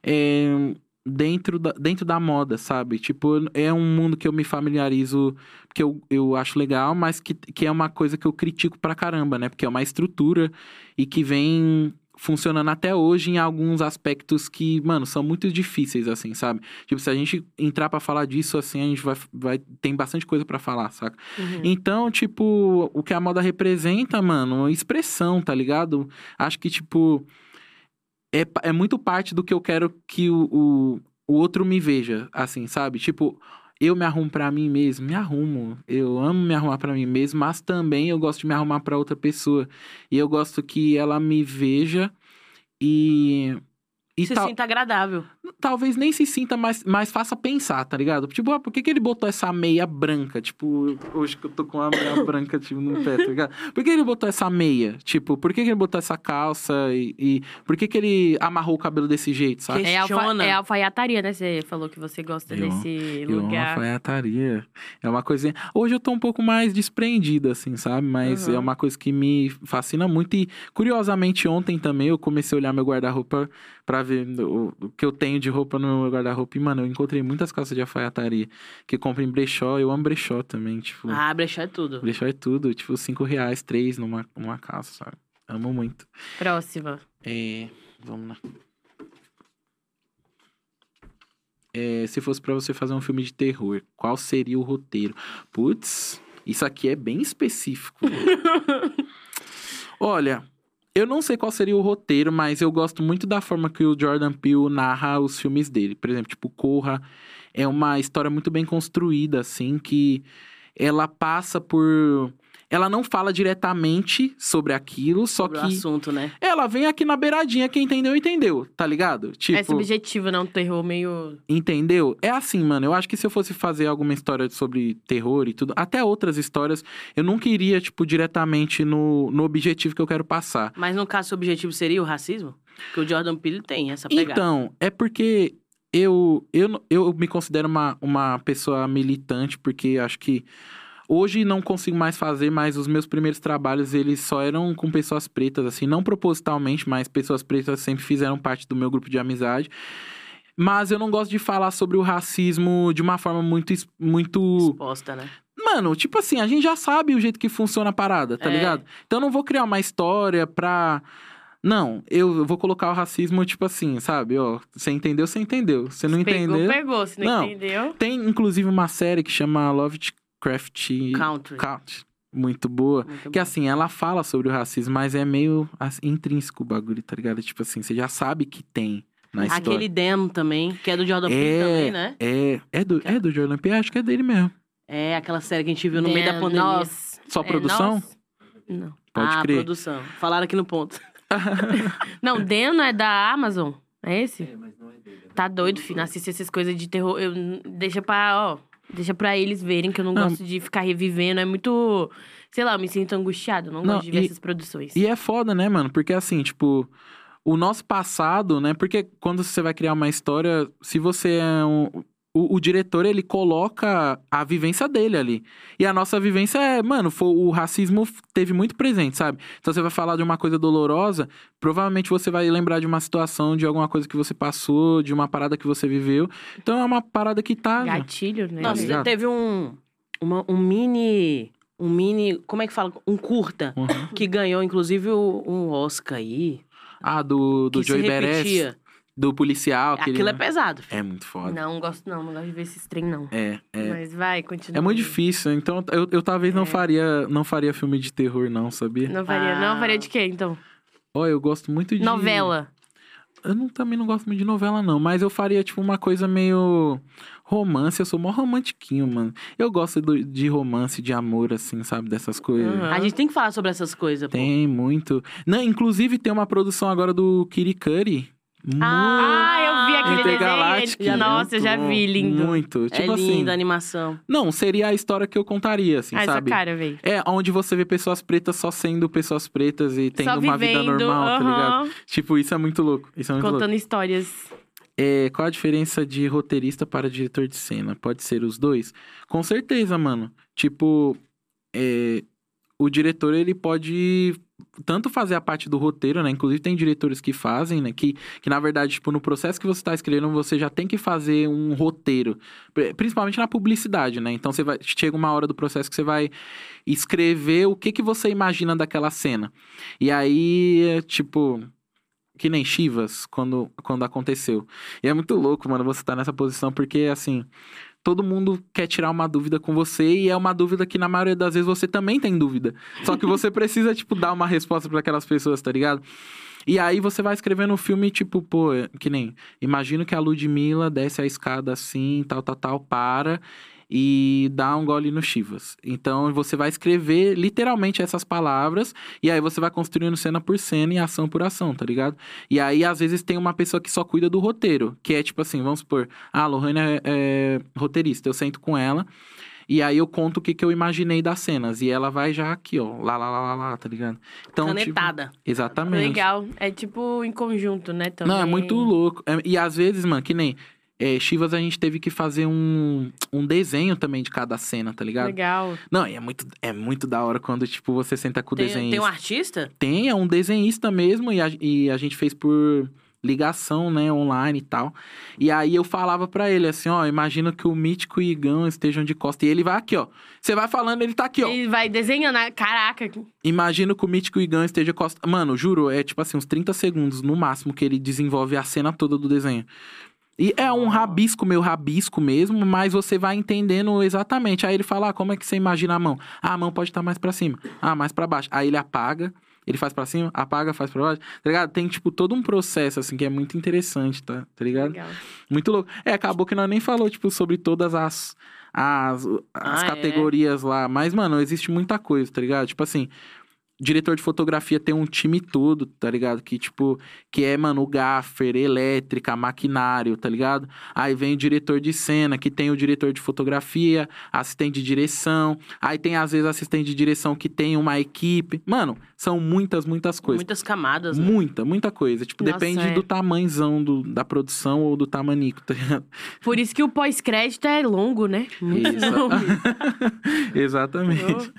é, dentro, da, dentro da moda, sabe? Tipo, é um mundo que eu me familiarizo, que eu, eu acho legal, mas que, que é uma coisa que eu critico pra caramba, né? Porque é uma estrutura e que vem funcionando até hoje em alguns aspectos que, mano, são muito difíceis, assim, sabe? Tipo, se a gente entrar pra falar disso, assim, a gente vai, vai tem bastante coisa pra falar, saca? Uhum. Então, tipo, o que a moda representa, mano, expressão, tá ligado? Acho que, tipo, é, é muito parte do que eu quero que o, o, o outro me veja, assim, sabe? Tipo, eu me arrumo pra mim mesmo, me arrumo. Eu amo me arrumar pra mim mesmo, mas também eu gosto de me arrumar pra outra pessoa. E eu gosto que ela me veja e E Se tal- sinta agradável. Talvez nem se sinta, mas, mas faça pensar, tá ligado? Tipo, ah, por que, que ele botou essa meia branca? Tipo, hoje que eu tô com uma meia branca, tipo, no pé, tá ligado? Por que ele botou essa meia? Tipo, por que, que ele botou essa calça? E, e por que, que ele amarrou o cabelo desse jeito, sabe? É, alfa, é alfaiataria, né? Você falou que você gosta Eu- desse É uma lugar. alfaiataria. É uma coisinha. Hoje eu tô um pouco mais desprendido, assim, sabe? Mas Uhum. é uma coisa que me fascina muito. E curiosamente, ontem também eu comecei a olhar meu guarda-roupa pra ver o, o que eu tenho de roupa no meu guarda-roupa. E, mano, eu encontrei muitas calças de alfaiataria que eu compro em brechó. Eu amo brechó também, tipo. Ah, brechó é tudo. Brechó é tudo, tipo, cinco reais, três numa, numa calça, sabe? Amo muito. Próxima. É, vamos lá. É, se fosse pra você fazer um filme de terror, qual seria o roteiro? Putz, isso aqui é bem específico. Olha, eu não sei qual seria o roteiro, mas eu gosto muito da forma que o Jordan Peele narra os filmes dele. Por exemplo, tipo, Corra é uma história muito bem construída, assim, que ela passa por. Ela não fala diretamente sobre aquilo, só Sobre o que assunto, né? ela vem aqui na beiradinha, quem entendeu, entendeu, tá ligado? Tipo, É subjetivo, né? Um terror meio. entendeu? É assim, mano, eu acho que se eu fosse fazer alguma história sobre terror e tudo, até outras histórias, eu nunca iria, tipo, diretamente no, no objetivo que eu quero passar. Mas no caso, o objetivo seria o racismo? Porque o Jordan Peele tem essa pegada. Então, é porque eu, eu, eu me considero uma, uma pessoa militante, porque acho que hoje não consigo mais fazer, mas os meus primeiros trabalhos, eles só eram com pessoas pretas, assim, não propositalmente, mas pessoas pretas sempre fizeram parte do meu grupo de amizade. Mas eu não gosto de falar sobre o racismo de uma forma muito, muito Exposta, né? Mano, tipo assim, a gente já sabe o jeito que funciona a parada, tá É. ligado? Então eu não vou criar uma história pra. Não, eu vou colocar o racismo, tipo assim, sabe? Ó, você entendeu, você entendeu. Você não pegou, entendeu. pegou. Se não, Não. entendeu. Tem, inclusive, uma série que chama Lovecraft Country. Count. Muito boa. Muito Que bom. assim, ela fala sobre o racismo, mas é meio assim, intrínseco o bagulho, tá ligado? Tipo assim, você já sabe que tem na história. Aquele Dan também, que é do Jordan Peele também, né? É, é do, é do Jordan Peele, acho que é dele mesmo. É aquela série que a gente viu no meio da É, pandemia. Nossa. Só É, produção? nossa. Não. Pode ah, crer. produção. Falaram aqui no ponto. Não, Dan não é da Amazon? É esse? Tá doido, filho. Não assiste essas coisas de terror. Eu, deixa pra, ó. Deixa pra eles verem que eu não, Não. gosto de ficar revivendo. É muito. Sei lá, eu me sinto angustiado. Não, Não, gosto de ver e- essas produções. E é foda, né, mano? Porque assim, tipo, o nosso passado, né? Porque quando você vai criar uma história, se você é um. O, o diretor, ele coloca a vivência dele ali. E a nossa vivência é, mano, foi, o racismo teve muito presente, sabe? Então você vai falar de uma coisa dolorosa, provavelmente você vai lembrar de uma situação, de alguma coisa que você passou, de uma parada que você viveu. Então é uma parada que tá. Gatilho, né? Nossa, ligado? teve um, uma- um mini. Um mini. Como é que fala? Um curta. Uhum. Que ganhou, inclusive, o- um Oscar aí. Ah, do, do Joey Beres. Do policial. aquele- Aquilo é pesado. filho. É muito foda. Não, gosto não. Não gosto de ver esses trem, não. É, é. Mas vai, continua. É muito difícil, então eu, eu talvez não É. faria não faria filme de terror não, sabia? Não faria. Ah. Não faria de quê, então? Ó, eu gosto muito de Novela. Eu não, também não gosto muito de novela não, mas eu faria tipo uma coisa meio romance, eu sou mó romantiquinho, mano. Eu gosto do- de romance, de amor assim, sabe, dessas coisas. Uhum. A gente tem que falar sobre essas coisas, pô. Tem muito. Não, inclusive tem uma produção agora do Kirikuri. Ah, eu vi aquele Intergaláctico, desenho. Nossa, eu já vi, lindo. Muito. É Tipo linda assim. a animação. Não, seria a história que eu contaria, assim, ah, essa sabe? cara, velho. É, onde você vê pessoas pretas só sendo pessoas pretas e tendo Só uma vida vivendo, normal, tá ligado? aham, Tipo, isso é muito louco. Isso é muito louco. Contando histórias. É, qual a diferença de roteirista para diretor de cena? Pode ser os dois? Com certeza, mano. Tipo, é, o diretor, ele pode tanto fazer a parte do roteiro, né? Inclusive tem diretores que fazem, né? Que, que na verdade, tipo, no processo que você tá escrevendo, você já tem que fazer um roteiro. Pri- Principalmente na publicidade, né? Então você vai. Chega uma hora do processo que você vai escrever o que, que você imagina daquela cena. E aí, é, tipo. Que nem Chivas, quando, quando aconteceu. E é muito louco, mano, você tá nessa posição, porque assim. Todo mundo quer tirar uma dúvida com você e é uma dúvida que na maioria das vezes você também tem dúvida. Só que você precisa, tipo, dar uma resposta para aquelas pessoas, tá ligado? E aí você vai escrevendo um filme, tipo, pô, que nem. Imagino que a Ludmilla desce a escada assim, tal, tal, tal, para. E dá um gole no Chivas. Então você vai escrever literalmente essas palavras e aí você vai construindo cena por cena e ação por ação, tá ligado? E aí às vezes tem uma pessoa que só cuida do roteiro, que é tipo assim, vamos supor, ah, a Lohane é, é roteirista, eu sento com ela e aí eu conto o que, que eu imaginei das cenas. E ela vai já aqui, ó. Lá, lá, lá, lá, lá tá ligado? Então, Canetada. Tipo, exatamente. Legal. É tipo em conjunto, né? Também. Não, é muito louco. É, e às vezes, mano, que nem. É, Chivas a gente teve que fazer um, um desenho também de cada cena, tá ligado? Legal. Não, é muito, é muito da hora quando, tipo, você senta com o tem, desenhista. Tem um artista? Tem, é um desenhista mesmo, e a, e a gente fez por ligação, né, online e tal. E aí eu falava para ele assim, ó, imagina que o Mítico e o Igão estejam de costa. E ele vai aqui, ó. Você vai falando, ele tá aqui, ó. Ele vai desenhando, caraca. Imagina que o Mítico e o Igão estejam de costa. Mano, juro, é tipo assim, uns 30 segundos no máximo que ele desenvolve a cena toda do desenho. E é um rabisco, meio rabisco mesmo, mas você vai entendendo exatamente. Aí ele fala, ah, como é que você imagina a mão? Ah, a mão pode estar mais para cima. Ah, mais para baixo. Aí ele apaga ele faz para cima, apaga, faz pra baixo, tá ligado? Tem, tipo, todo um processo, assim, que é muito interessante, tá? Tá ligado? Legal. Muito louco. É, acabou que nós nem falou, tipo, sobre todas as, as, as Ah, é? categorias lá. Mas, mano, existe muita coisa, tá ligado? Tipo assim, diretor de fotografia tem um time todo, tá ligado? Que, tipo, que é, mano, o gaffer, elétrica, maquinário, tá ligado? Aí vem o diretor de cena, que tem o diretor de fotografia, assistente de direção. Aí tem, às vezes, assistente de direção que tem uma equipe. Mano, são muitas, muitas coisas. Muitas camadas, né? Muita, muita coisa. Tipo, Nossa, depende é. do tamanzão do, da produção ou do tamanico, tá ligado? Por isso que o pós-crédito é longo, né? Muito. Exatamente.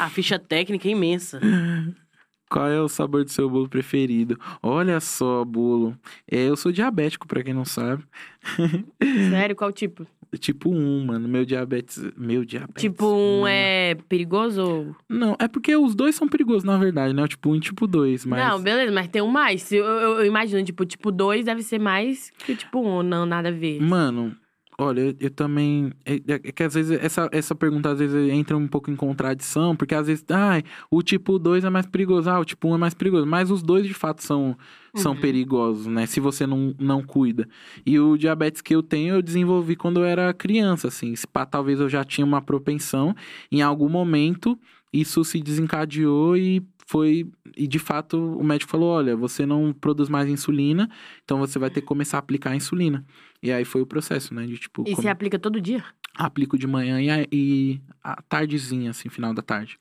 A ficha técnica é imensa. Qual é o sabor do seu bolo preferido? Olha só, bolo. É, eu sou diabético, pra quem não sabe. Sério, qual tipo? Tipo 1, mano. Meu diabetes. Meu diabetes. Tipo, um Hum. é perigoso. Não, é porque os dois são perigosos, na verdade, né? O tipo 1 e tipo 2. Mas... Não, beleza, mas tem um mais. Eu, eu, eu imagino, tipo, tipo 2 deve ser mais que tipo 1, um, não, nada a ver. Mano, olha, eu, também. É, é que às vezes essa, essa pergunta às vezes entra um pouco em contradição, porque às vezes, ai, o tipo 2 é mais perigoso, ah, o tipo 1 é mais perigoso. Mas os dois de fato são, são Uhum. perigosos, né? Se você não, não cuida. E o diabetes que eu tenho, eu desenvolvi quando eu era criança, assim. Se pá, talvez eu já tinha uma propensão. Em algum momento, isso se desencadeou e foi. E de fato, o médico falou: olha, você não produz mais insulina, então você vai ter que começar a aplicar a insulina. E aí foi o processo, né? De tipo, E come- você aplica todo dia? aplico de manhã e e a tardezinha, assim, final da tarde.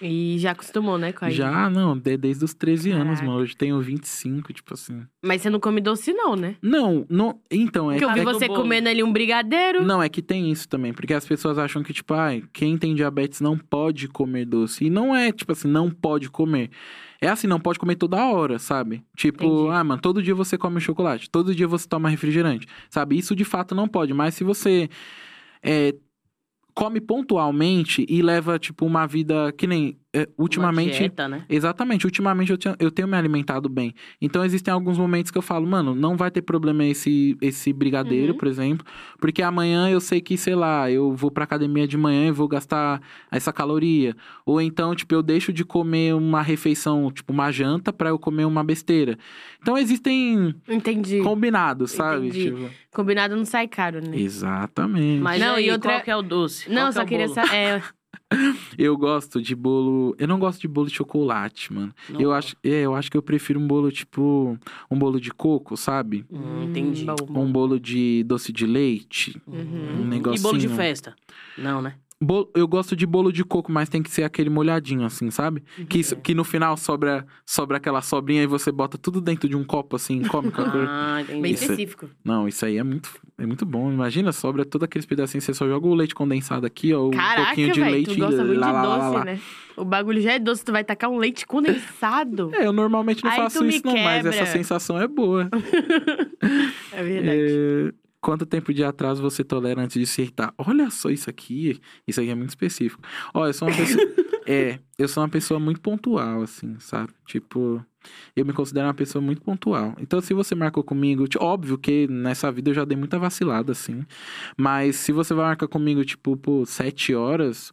E já acostumou, né, com a Já, não, de- desde os 13 anos, Caraca. mano. Hoje tenho 25, tipo assim. Mas você não come doce, não, né? Não, não. Então, é Porque eu vi é- você comendo ali um brigadeiro. Não, é que tem isso também, porque as pessoas acham que, tipo, ai, quem tem diabetes não pode comer doce. E não é, tipo assim, não pode comer. É assim, não pode comer toda hora, sabe? Tipo, Entendi. ah, mano, todo dia você come chocolate, todo dia você toma refrigerante, sabe? Isso de fato não pode, mas se você é, come pontualmente e leva, tipo, uma vida que nem. É, Uma ultimamente. dieta, né? Exatamente, ultimamente eu, tinha- eu tenho me alimentado bem. Então existem alguns momentos que eu falo, mano, não vai ter problema esse, esse brigadeiro, Uhum. por exemplo, porque amanhã eu sei que, sei lá, eu vou pra academia de manhã e vou gastar essa caloria. Ou então, tipo, eu deixo de comer uma refeição, tipo, uma janta, pra eu comer uma besteira. Então existem Entendi. combinados, sabe? Entendi. Tipo, Combinado não sai caro, né? exatamente. Mas Não, aí, e outra- qual que é o doce? Não, Qual que só é o queria saber. Eu gosto de bolo. Eu não gosto de bolo de chocolate, mano. Não eu, acho, é, eu acho que eu prefiro um bolo, tipo, um bolo de coco, sabe? Hum, entendi. bom. Um bolo de doce de leite. Uhum. Um negocinho. E bolo de festa? Não, né? Bolo- eu gosto de bolo de coco, mas tem que ser aquele molhadinho, assim, sabe? Que, isso- que no final sobra, sobra aquela sobrinha e você bota tudo dentro de um copo, assim, come com a cor. Ah, entendi. Bem Isso é- específico. Não, isso aí é muito, é muito bom. Imagina, sobra todos aqueles pedacinhos, você só joga o leite condensado aqui, ó, um Caraca, pouquinho de velho, leite tu gosta e muito lá, de lá, lá, doce, lá. né? O bagulho já é doce, tu vai tacar um leite condensado. É, eu normalmente não Aí faço isso, não, mas essa sensação é boa. É verdade. É, Quanto tempo de atraso você tolera antes de se irritar? Olha só isso aqui. Isso aqui é muito específico. Ó, eu sou uma pessoa. é, eu sou uma pessoa muito pontual, assim, sabe? Tipo, eu me considero uma pessoa muito pontual. Então, se você marcou comigo, óbvio que nessa vida eu já dei muita vacilada, assim. Mas se você vai marcar comigo, tipo, por sete horas.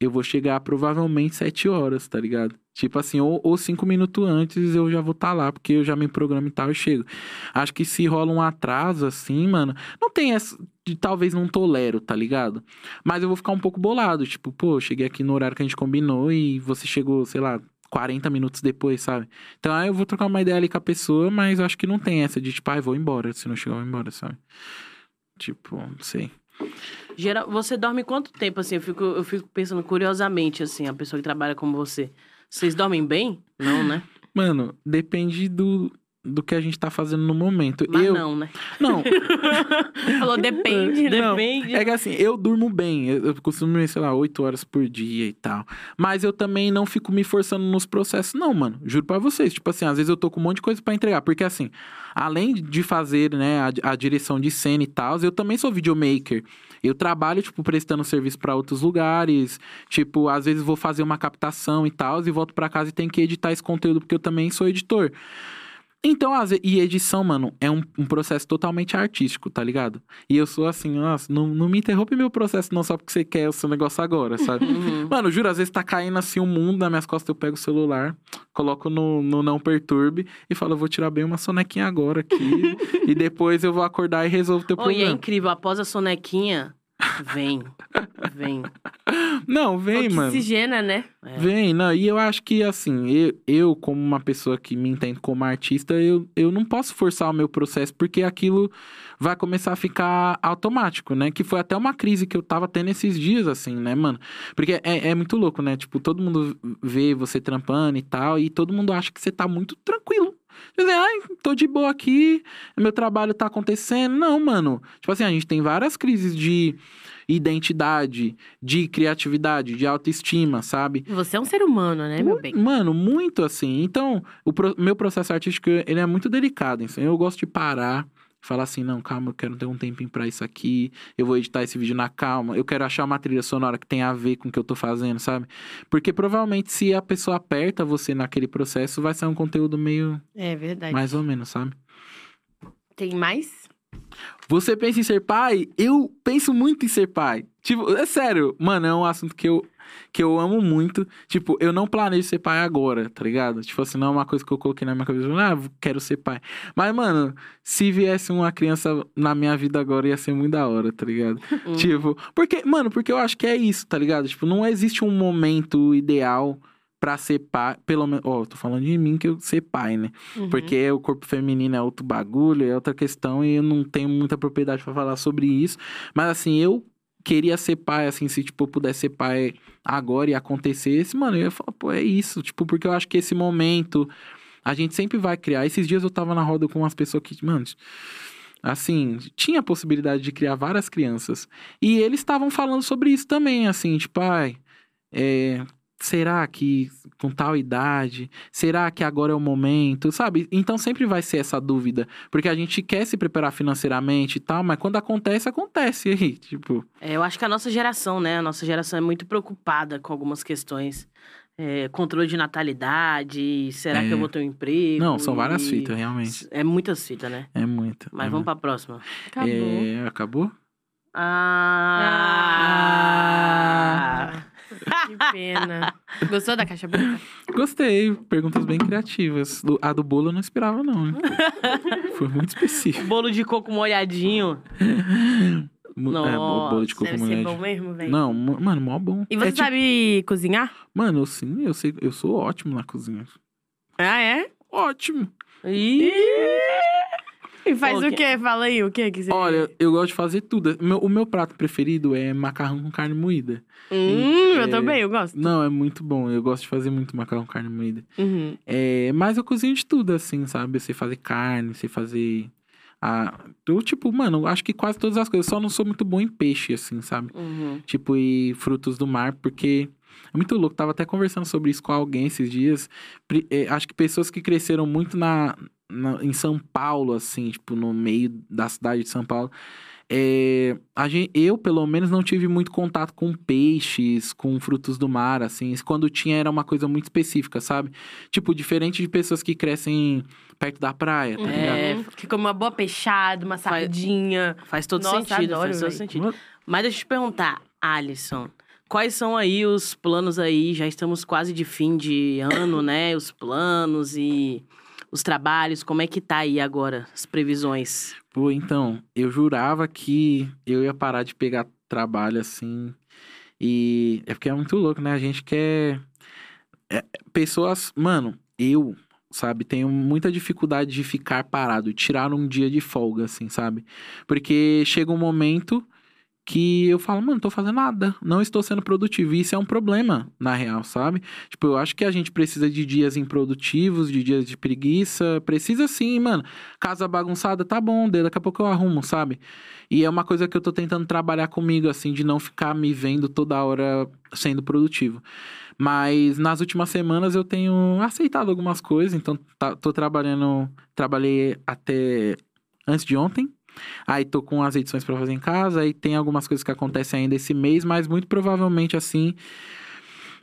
Eu vou chegar provavelmente sete horas, tá ligado? Tipo assim, ou, ou cinco minutos antes eu já vou estar tá lá, porque eu já me programo e tal, eu chego. Acho que se rola um atraso assim, mano, não tem essa. De, talvez não tolero, tá ligado? Mas eu vou ficar um pouco bolado. Tipo, pô, cheguei aqui no horário que a gente combinou e você chegou, sei lá, 40 minutos depois, sabe? Então aí eu vou trocar uma ideia ali com a pessoa, mas acho que não tem essa de tipo, ah, vou embora. Se não chegar, eu vou embora, sabe? Tipo, não sei. Geral, você dorme quanto tempo, assim? Eu fico, eu fico pensando curiosamente, assim, a pessoa que trabalha com você. Vocês dormem bem? Não, né? Mano, depende do, do que a gente tá fazendo no momento. Mas eu não, né? Não, Falou depende, né? Não, Depende. é que assim, eu durmo bem. Eu, costumo dormir, sei lá, 8 horas por dia e tal. Mas eu também não fico me forçando nos processos, não, mano. Juro pra vocês. Tipo assim, às vezes eu tô com um monte de coisa pra entregar. Porque assim, além de fazer, né, a, a direção de cena e tal, eu também sou videomaker. Eu trabalho, tipo, prestando serviço pra outros lugares. Tipo, às vezes vou fazer uma captação e tal, e volto pra casa e tenho que editar esse conteúdo, porque eu também sou editor. Então, às vezes, e edição, mano, é um, um processo totalmente artístico, tá ligado? E eu sou assim, nossa, não, não me interrompe meu processo não só porque você quer o seu negócio agora, sabe? Uhum. Mano, juro, às vezes tá caindo assim o mundo nas minhas costas, eu pego o celular, coloco no, no não perturbe e falo, eu vou tirar bem uma sonequinha agora aqui. e depois eu vou acordar e resolvo o teu Oh, e é problema. incrível, após a sonequinha, vem, vem. Não, vem, mano. Oxigena, né? É. Vem, não, e eu acho que assim, eu, eu, como uma pessoa que me entende como artista, eu, eu não posso forçar o meu processo, porque aquilo vai começar a ficar automático, né? Que foi até uma crise que eu tava tendo esses dias, assim, né, mano? Porque é, é muito louco, né? Tipo, todo mundo vê você trampando e tal, e todo mundo acha que você tá muito tranquilo. Quer dizer, ai, tô de boa aqui, meu trabalho tá acontecendo. Não, mano. Tipo assim, a gente tem várias crises de identidade, de criatividade, de autoestima, sabe? Você é um ser humano, né, meu bem? Mano, muito assim. Então, o pro- meu processo artístico, ele é muito delicado. Assim. Eu gosto de parar, falar assim, não, calma, eu quero ter um tempinho pra isso aqui. Eu vou editar esse vídeo na calma. Eu quero achar uma trilha sonora que tenha a ver com o que eu tô fazendo, sabe? Porque provavelmente se a pessoa aperta você naquele processo, vai ser um conteúdo meio É verdade. mais ou menos, sabe? Tem mais? Você pensa em ser pai? Eu penso muito em ser pai. Tipo, é sério, mano, é um assunto que eu, que eu amo muito. Tipo, eu não planejo ser pai agora, tá ligado? Tipo assim, não é uma coisa que eu coloquei na minha cabeça, ah, quero ser pai. Mas, mano, se viesse uma criança na minha vida agora, ia ser muito da hora, tá ligado? Hum. Tipo, porque, mano, porque eu acho que é isso, tá ligado? Tipo, não existe um momento ideal pra ser pai, pelo menos, ó, tô falando de mim que eu ser pai, né? Uhum. Porque o corpo feminino é outro bagulho, é outra questão e eu não tenho muita propriedade pra falar sobre isso. Mas assim, eu queria ser pai, assim, se tipo eu pudesse ser pai agora e acontecesse, mano, eu ia falar, pô, é isso, tipo, porque eu acho que esse momento a gente sempre vai criar. Esses dias eu tava na roda com umas pessoas que, mano, assim, tinha a possibilidade de criar várias crianças. E eles estavam falando sobre isso também, assim, tipo, ai, é, será que com tal idade, será que agora é o momento, sabe? Então sempre vai ser essa dúvida, porque a gente quer se preparar financeiramente e tal, mas quando acontece, acontece aí, tipo, É, eu acho que a nossa geração, né? A nossa geração é muito preocupada com algumas questões. É, controle de natalidade, será que É. eu vou ter um emprego? não, são várias E- fitas, realmente. É muitas fitas, né? É muito. Mas é vamos pra próxima. Acabou. É, acabou? Ah! Que pena. Gostou da caixa branca? Gostei, perguntas bem criativas. A do bolo eu não esperava, não. hein? Foi muito específico. Bolo de coco molhadinho. Mu- É, bo- bolo de coco Deve ser bom mesmo, velho. Não, mano, mó bom. E você É tipo- sabe cozinhar? Mano, sim, eu sei, eu sou ótimo na cozinha. Ah, é? Ótimo. Ih! E faz Pô, o que- quê? Fala aí, o quê que você... Olha, eu gosto de fazer tudo. O meu, o meu prato preferido é macarrão com carne moída. Hum, é- eu também, eu gosto. Não, é muito bom. Eu gosto de fazer muito macarrão com carne moída. Uhum. É, mas eu cozinho de tudo, assim, sabe? Eu sei fazer carne, sei fazer. A... Eu, tipo, mano, acho que quase todas as coisas. Só não sou muito bom em peixe, assim, sabe? Uhum. Tipo, e frutos do mar, porque. É muito louco. Tava até conversando sobre isso com alguém esses dias. É, acho que pessoas que cresceram muito na, na- em São Paulo, assim, tipo, no meio da cidade de São Paulo. É, a gen- eu, pelo menos, não tive muito contato com peixes, com frutos do mar, assim. Quando tinha, era uma coisa muito específica, sabe? Tipo, diferente de pessoas que crescem perto da praia, tá ligado? É, Uhum. Que come uma boa peixada, uma sardinha. Faz todo Nossa, sentido, adoro, faz todo véi. sentido. Mas deixa eu te perguntar, Alisson, Quais são aí os planos aí? Já estamos quase de fim de ano, né? Os planos e os trabalhos, como é que tá aí agora as previsões? Pô, então, eu jurava que eu ia parar de pegar trabalho assim. E é porque é muito louco, né? A gente quer. é, pessoas. Mano, eu, sabe, tenho muita dificuldade de ficar parado, tirar um dia de folga, assim, sabe? Porque chega um momento que eu falo, mano, tô fazendo nada, não estou sendo produtivo. E isso é um problema, na real, sabe? Tipo, eu acho que a gente precisa de dias improdutivos, de dias de preguiça. Precisa sim, mano. Casa bagunçada, tá bom, daqui a pouco eu arrumo, sabe? E é uma coisa que eu tô tentando trabalhar comigo, assim, de não ficar me vendo toda hora sendo produtivo. Mas nas últimas semanas eu tenho aceitado algumas coisas, então tá, tô trabalhando. Trabalhei até antes de ontem. Aí tô com as edições pra fazer em casa, aí tem algumas coisas que acontecem ainda esse mês, mas muito provavelmente assim.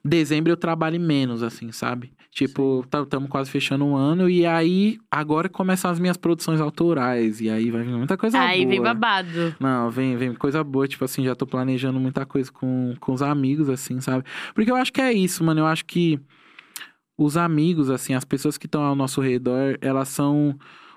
Dezembro eu trabalhe menos, assim, sabe? Tipo, estamos quase fechando um ano, e aí agora começam as minhas produções autorais, e aí vai vir muita coisa boa. Aí vem babado. Não, vem, vem coisa boa, tipo assim, já tô planejando muita coisa com, com os amigos, assim, sabe? Porque eu acho que é isso, mano. Eu acho que os amigos, assim, as pessoas que estão ao nosso redor, elas são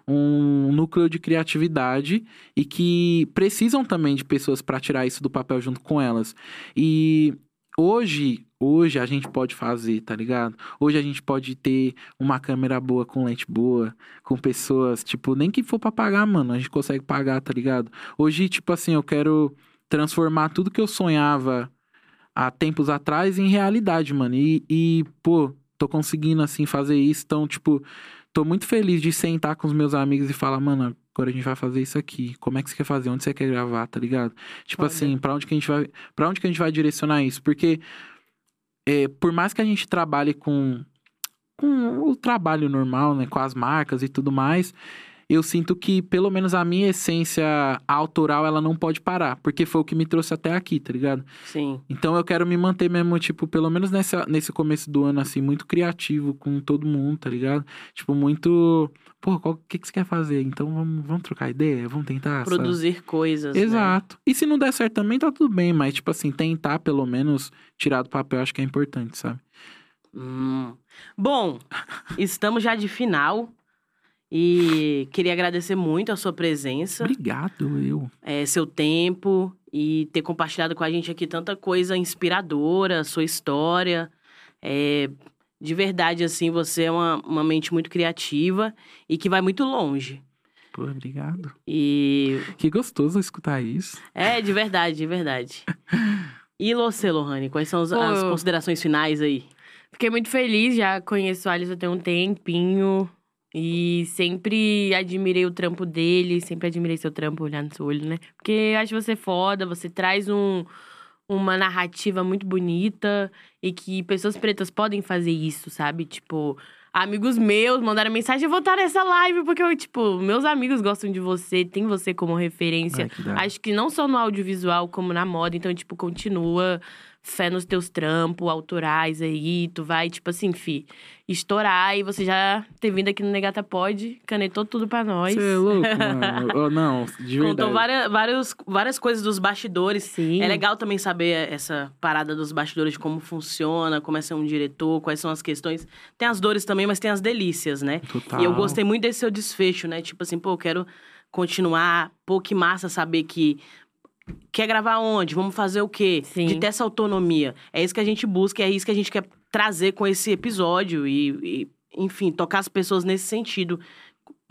um núcleo de criatividade e que precisam também de pessoas para tirar isso do papel junto com elas. E hoje, hoje a gente pode fazer, tá ligado? Hoje a gente pode ter uma câmera boa com lente boa, com pessoas, tipo, nem que for pra pagar, mano, a gente consegue pagar, tá ligado? Hoje, tipo assim, eu quero transformar tudo que eu sonhava há tempos atrás em realidade, mano. E, e pô, tô conseguindo, assim, fazer isso. Então, tipo, tô muito feliz de sentar com os meus amigos e falar, mano, agora a gente vai fazer isso aqui. Como é que você quer fazer? Onde você quer gravar, tá ligado? Tipo Olha. assim, pra onde que a gente vai. para onde que a gente vai direcionar isso? Porque é, por mais que a gente trabalhe com, com o trabalho normal, né? Com as marcas e tudo mais, eu sinto que, pelo menos, a minha essência autoral, ela não pode parar. Porque foi o que me trouxe até aqui, tá ligado? Sim. Então eu quero me manter mesmo, tipo, pelo menos nessa, nesse começo do ano, assim, muito criativo com todo mundo, tá ligado? Tipo, muito. Pô, o que, que você quer fazer? Então vamos, vamos trocar ideia, vamos tentar. sabe? Produzir coisas. né? Exato. E se não der certo também, tá tudo bem, mas, tipo assim, tentar pelo menos tirar do papel, acho que é importante, sabe? Hum. Bom, estamos já de final. E queria agradecer muito a sua presença, Obrigado, eu. eh, seu tempo e ter compartilhado com a gente aqui tanta coisa inspiradora, sua história. Eh, de verdade, assim, você é uma, uma mente muito criativa e que vai muito longe. Pô, obrigado. E Que gostoso escutar isso. é de verdade, de verdade. E você, Lohane, quais são as, Pô, as considerações finais aí? Fiquei muito feliz, já conheço o Alisson tem um tempinho. E sempre admirei o trampo dele, sempre admirei seu trampo, olhar no seu olho, né? Porque eu acho você foda, você traz um, uma narrativa muito bonita e que pessoas pretas podem fazer isso, sabe? Tipo, amigos meus mandaram mensagem, eu vou estar nessa live, porque eu, tipo, meus amigos gostam de você, tem você como referência. Ai, que. Acho que não só no audiovisual, como na moda. Então, tipo, continua fé nos teus trampos autorais aí. Tu vai, tipo assim, fi, estourar. E você já ter vindo aqui no Negata Pod, canetou tudo pra nós. Você é louco, mano. Oh, não, de Contou verdade. várias, várias, várias coisas dos bastidores. Sim. É legal também saber essa parada dos bastidores, de como funciona, como é ser um diretor, quais são as questões. Tem as dores também, mas tem as delícias, né? Total. E eu gostei muito desse seu desfecho, né? Tipo assim, pô, eu quero continuar. Pô, que massa saber que. Quer gravar onde? Vamos fazer o quê? Sim. De ter essa autonomia. É isso que a gente busca, é isso que a gente quer trazer com esse episódio. E, e, enfim, tocar as pessoas nesse sentido.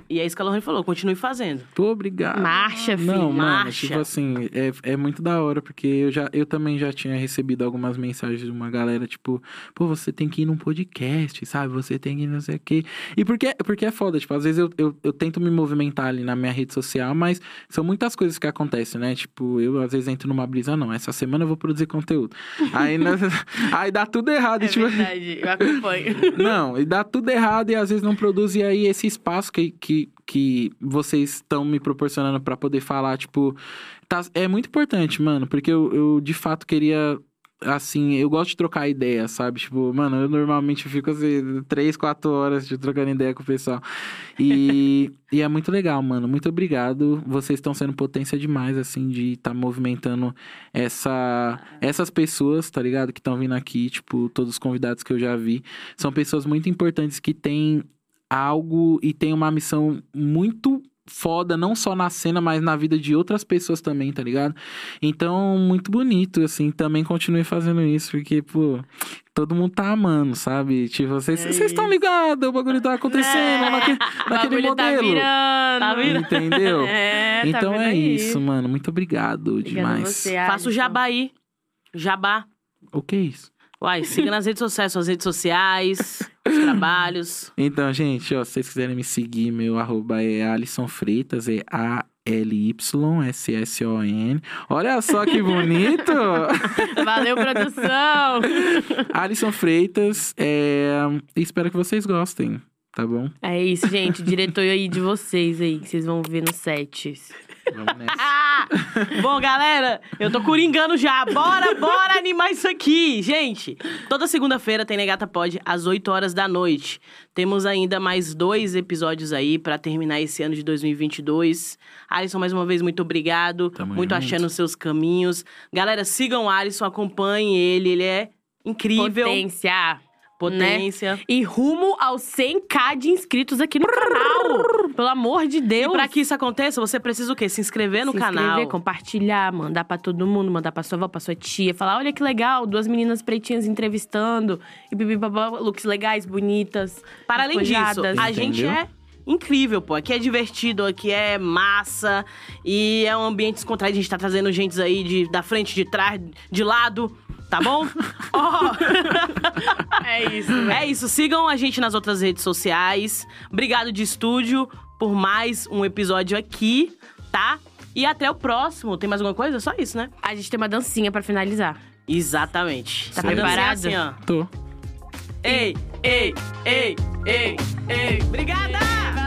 E é isso que a Lorraine falou, continue fazendo. Pô, obrigado. Marcha, filho, Não, mano, marcha. tipo assim, é, é muito da hora, porque eu, já, eu também já tinha recebido algumas mensagens de uma galera, tipo, pô, você tem que ir num podcast, sabe? Você tem que ir não sei o quê. E porque, porque é foda, tipo, às vezes eu, eu, eu tento me movimentar ali na minha rede social, mas são muitas coisas que acontecem, né? Tipo, eu às vezes entro numa brisa, não, essa semana eu vou produzir conteúdo. Aí, né, aí dá tudo errado, É tipo, verdade, eu acompanho. não, e dá tudo errado e às vezes não produz. E aí, esse espaço que, que, que vocês estão me proporcionando pra poder falar, tipo, tá, é muito importante, mano, porque eu, eu de fato queria assim, eu gosto de trocar ideia, sabe? Tipo, mano, eu normalmente fico assim, três, quatro horas de trocando ideia com o pessoal. E, e é muito legal, mano. Muito obrigado. Vocês estão sendo potência demais, assim, de estar tá movimentando essa, essas pessoas, tá ligado? Que estão vindo aqui, tipo, todos os convidados que eu já vi. São pessoas muito importantes que têm algo e têm uma missão muito foda, não só na cena, mas na vida de outras pessoas também, tá ligado? Então, muito bonito, assim, também continue fazendo isso, porque, pô, todo mundo tá amando, sabe? Tipo, vocês é estão ligados, o bagulho tá acontecendo é. naquele, naquele tá modelo. Tá virando. Tá virando. Entendeu? É, tá então é aí. isso, mano. Muito obrigado demais. Você, Faça o jabá aí. Jabá. O que é isso? Uai, siga nas redes sociais, suas redes sociais, os trabalhos. Então, gente, ó, se vocês quiserem me seguir, meu arroba é Alisson Freitas, é A L-Y-S-S-O-N. Olha só que bonito! Valeu, produção! Alisson Freitas, é... espero que vocês gostem, tá bom? É isso, gente. Diretor aí de vocês aí, que vocês vão ver no set. Vamos nessa. Bom, galera, eu tô coringando já. Bora, bora animar isso aqui. Gente, toda segunda-feira tem Negata Pod às 8 horas da noite. Temos ainda mais dois episódios aí para terminar esse ano de 2022. Alisson, mais uma vez, muito obrigado. Tamo muito junto. achando os seus caminhos. Galera, sigam o Alisson, acompanhem ele. Ele é incrível. Potência. Potência. E rumo aos 100k de inscritos aqui no canal. Pelo amor de Deus. E pra que isso aconteça, você precisa o quê? Se inscrever no Se canal. inscrever, compartilhar, mandar pra todo mundo, mandar pra sua avó, pra sua tia, falar: olha que legal, duas meninas pretinhas entrevistando, e bibibabá, looks legais, bonitas. Para além disso, a gente é incrível, pô. Aqui é divertido, aqui é massa. E é um ambiente descontraído. A gente tá trazendo gente aí de, da frente, de trás, de lado. Tá bom? Ó, É isso, é isso. Sigam a gente nas outras redes sociais. Obrigado de estúdio por mais um episódio aqui, tá? E até o próximo. Tem mais alguma coisa? Só isso, né? A gente tem uma dancinha pra finalizar. Exatamente. Tá é preparado? Assim. Tô. Ei, ei, ei, ei, ei. Obrigada!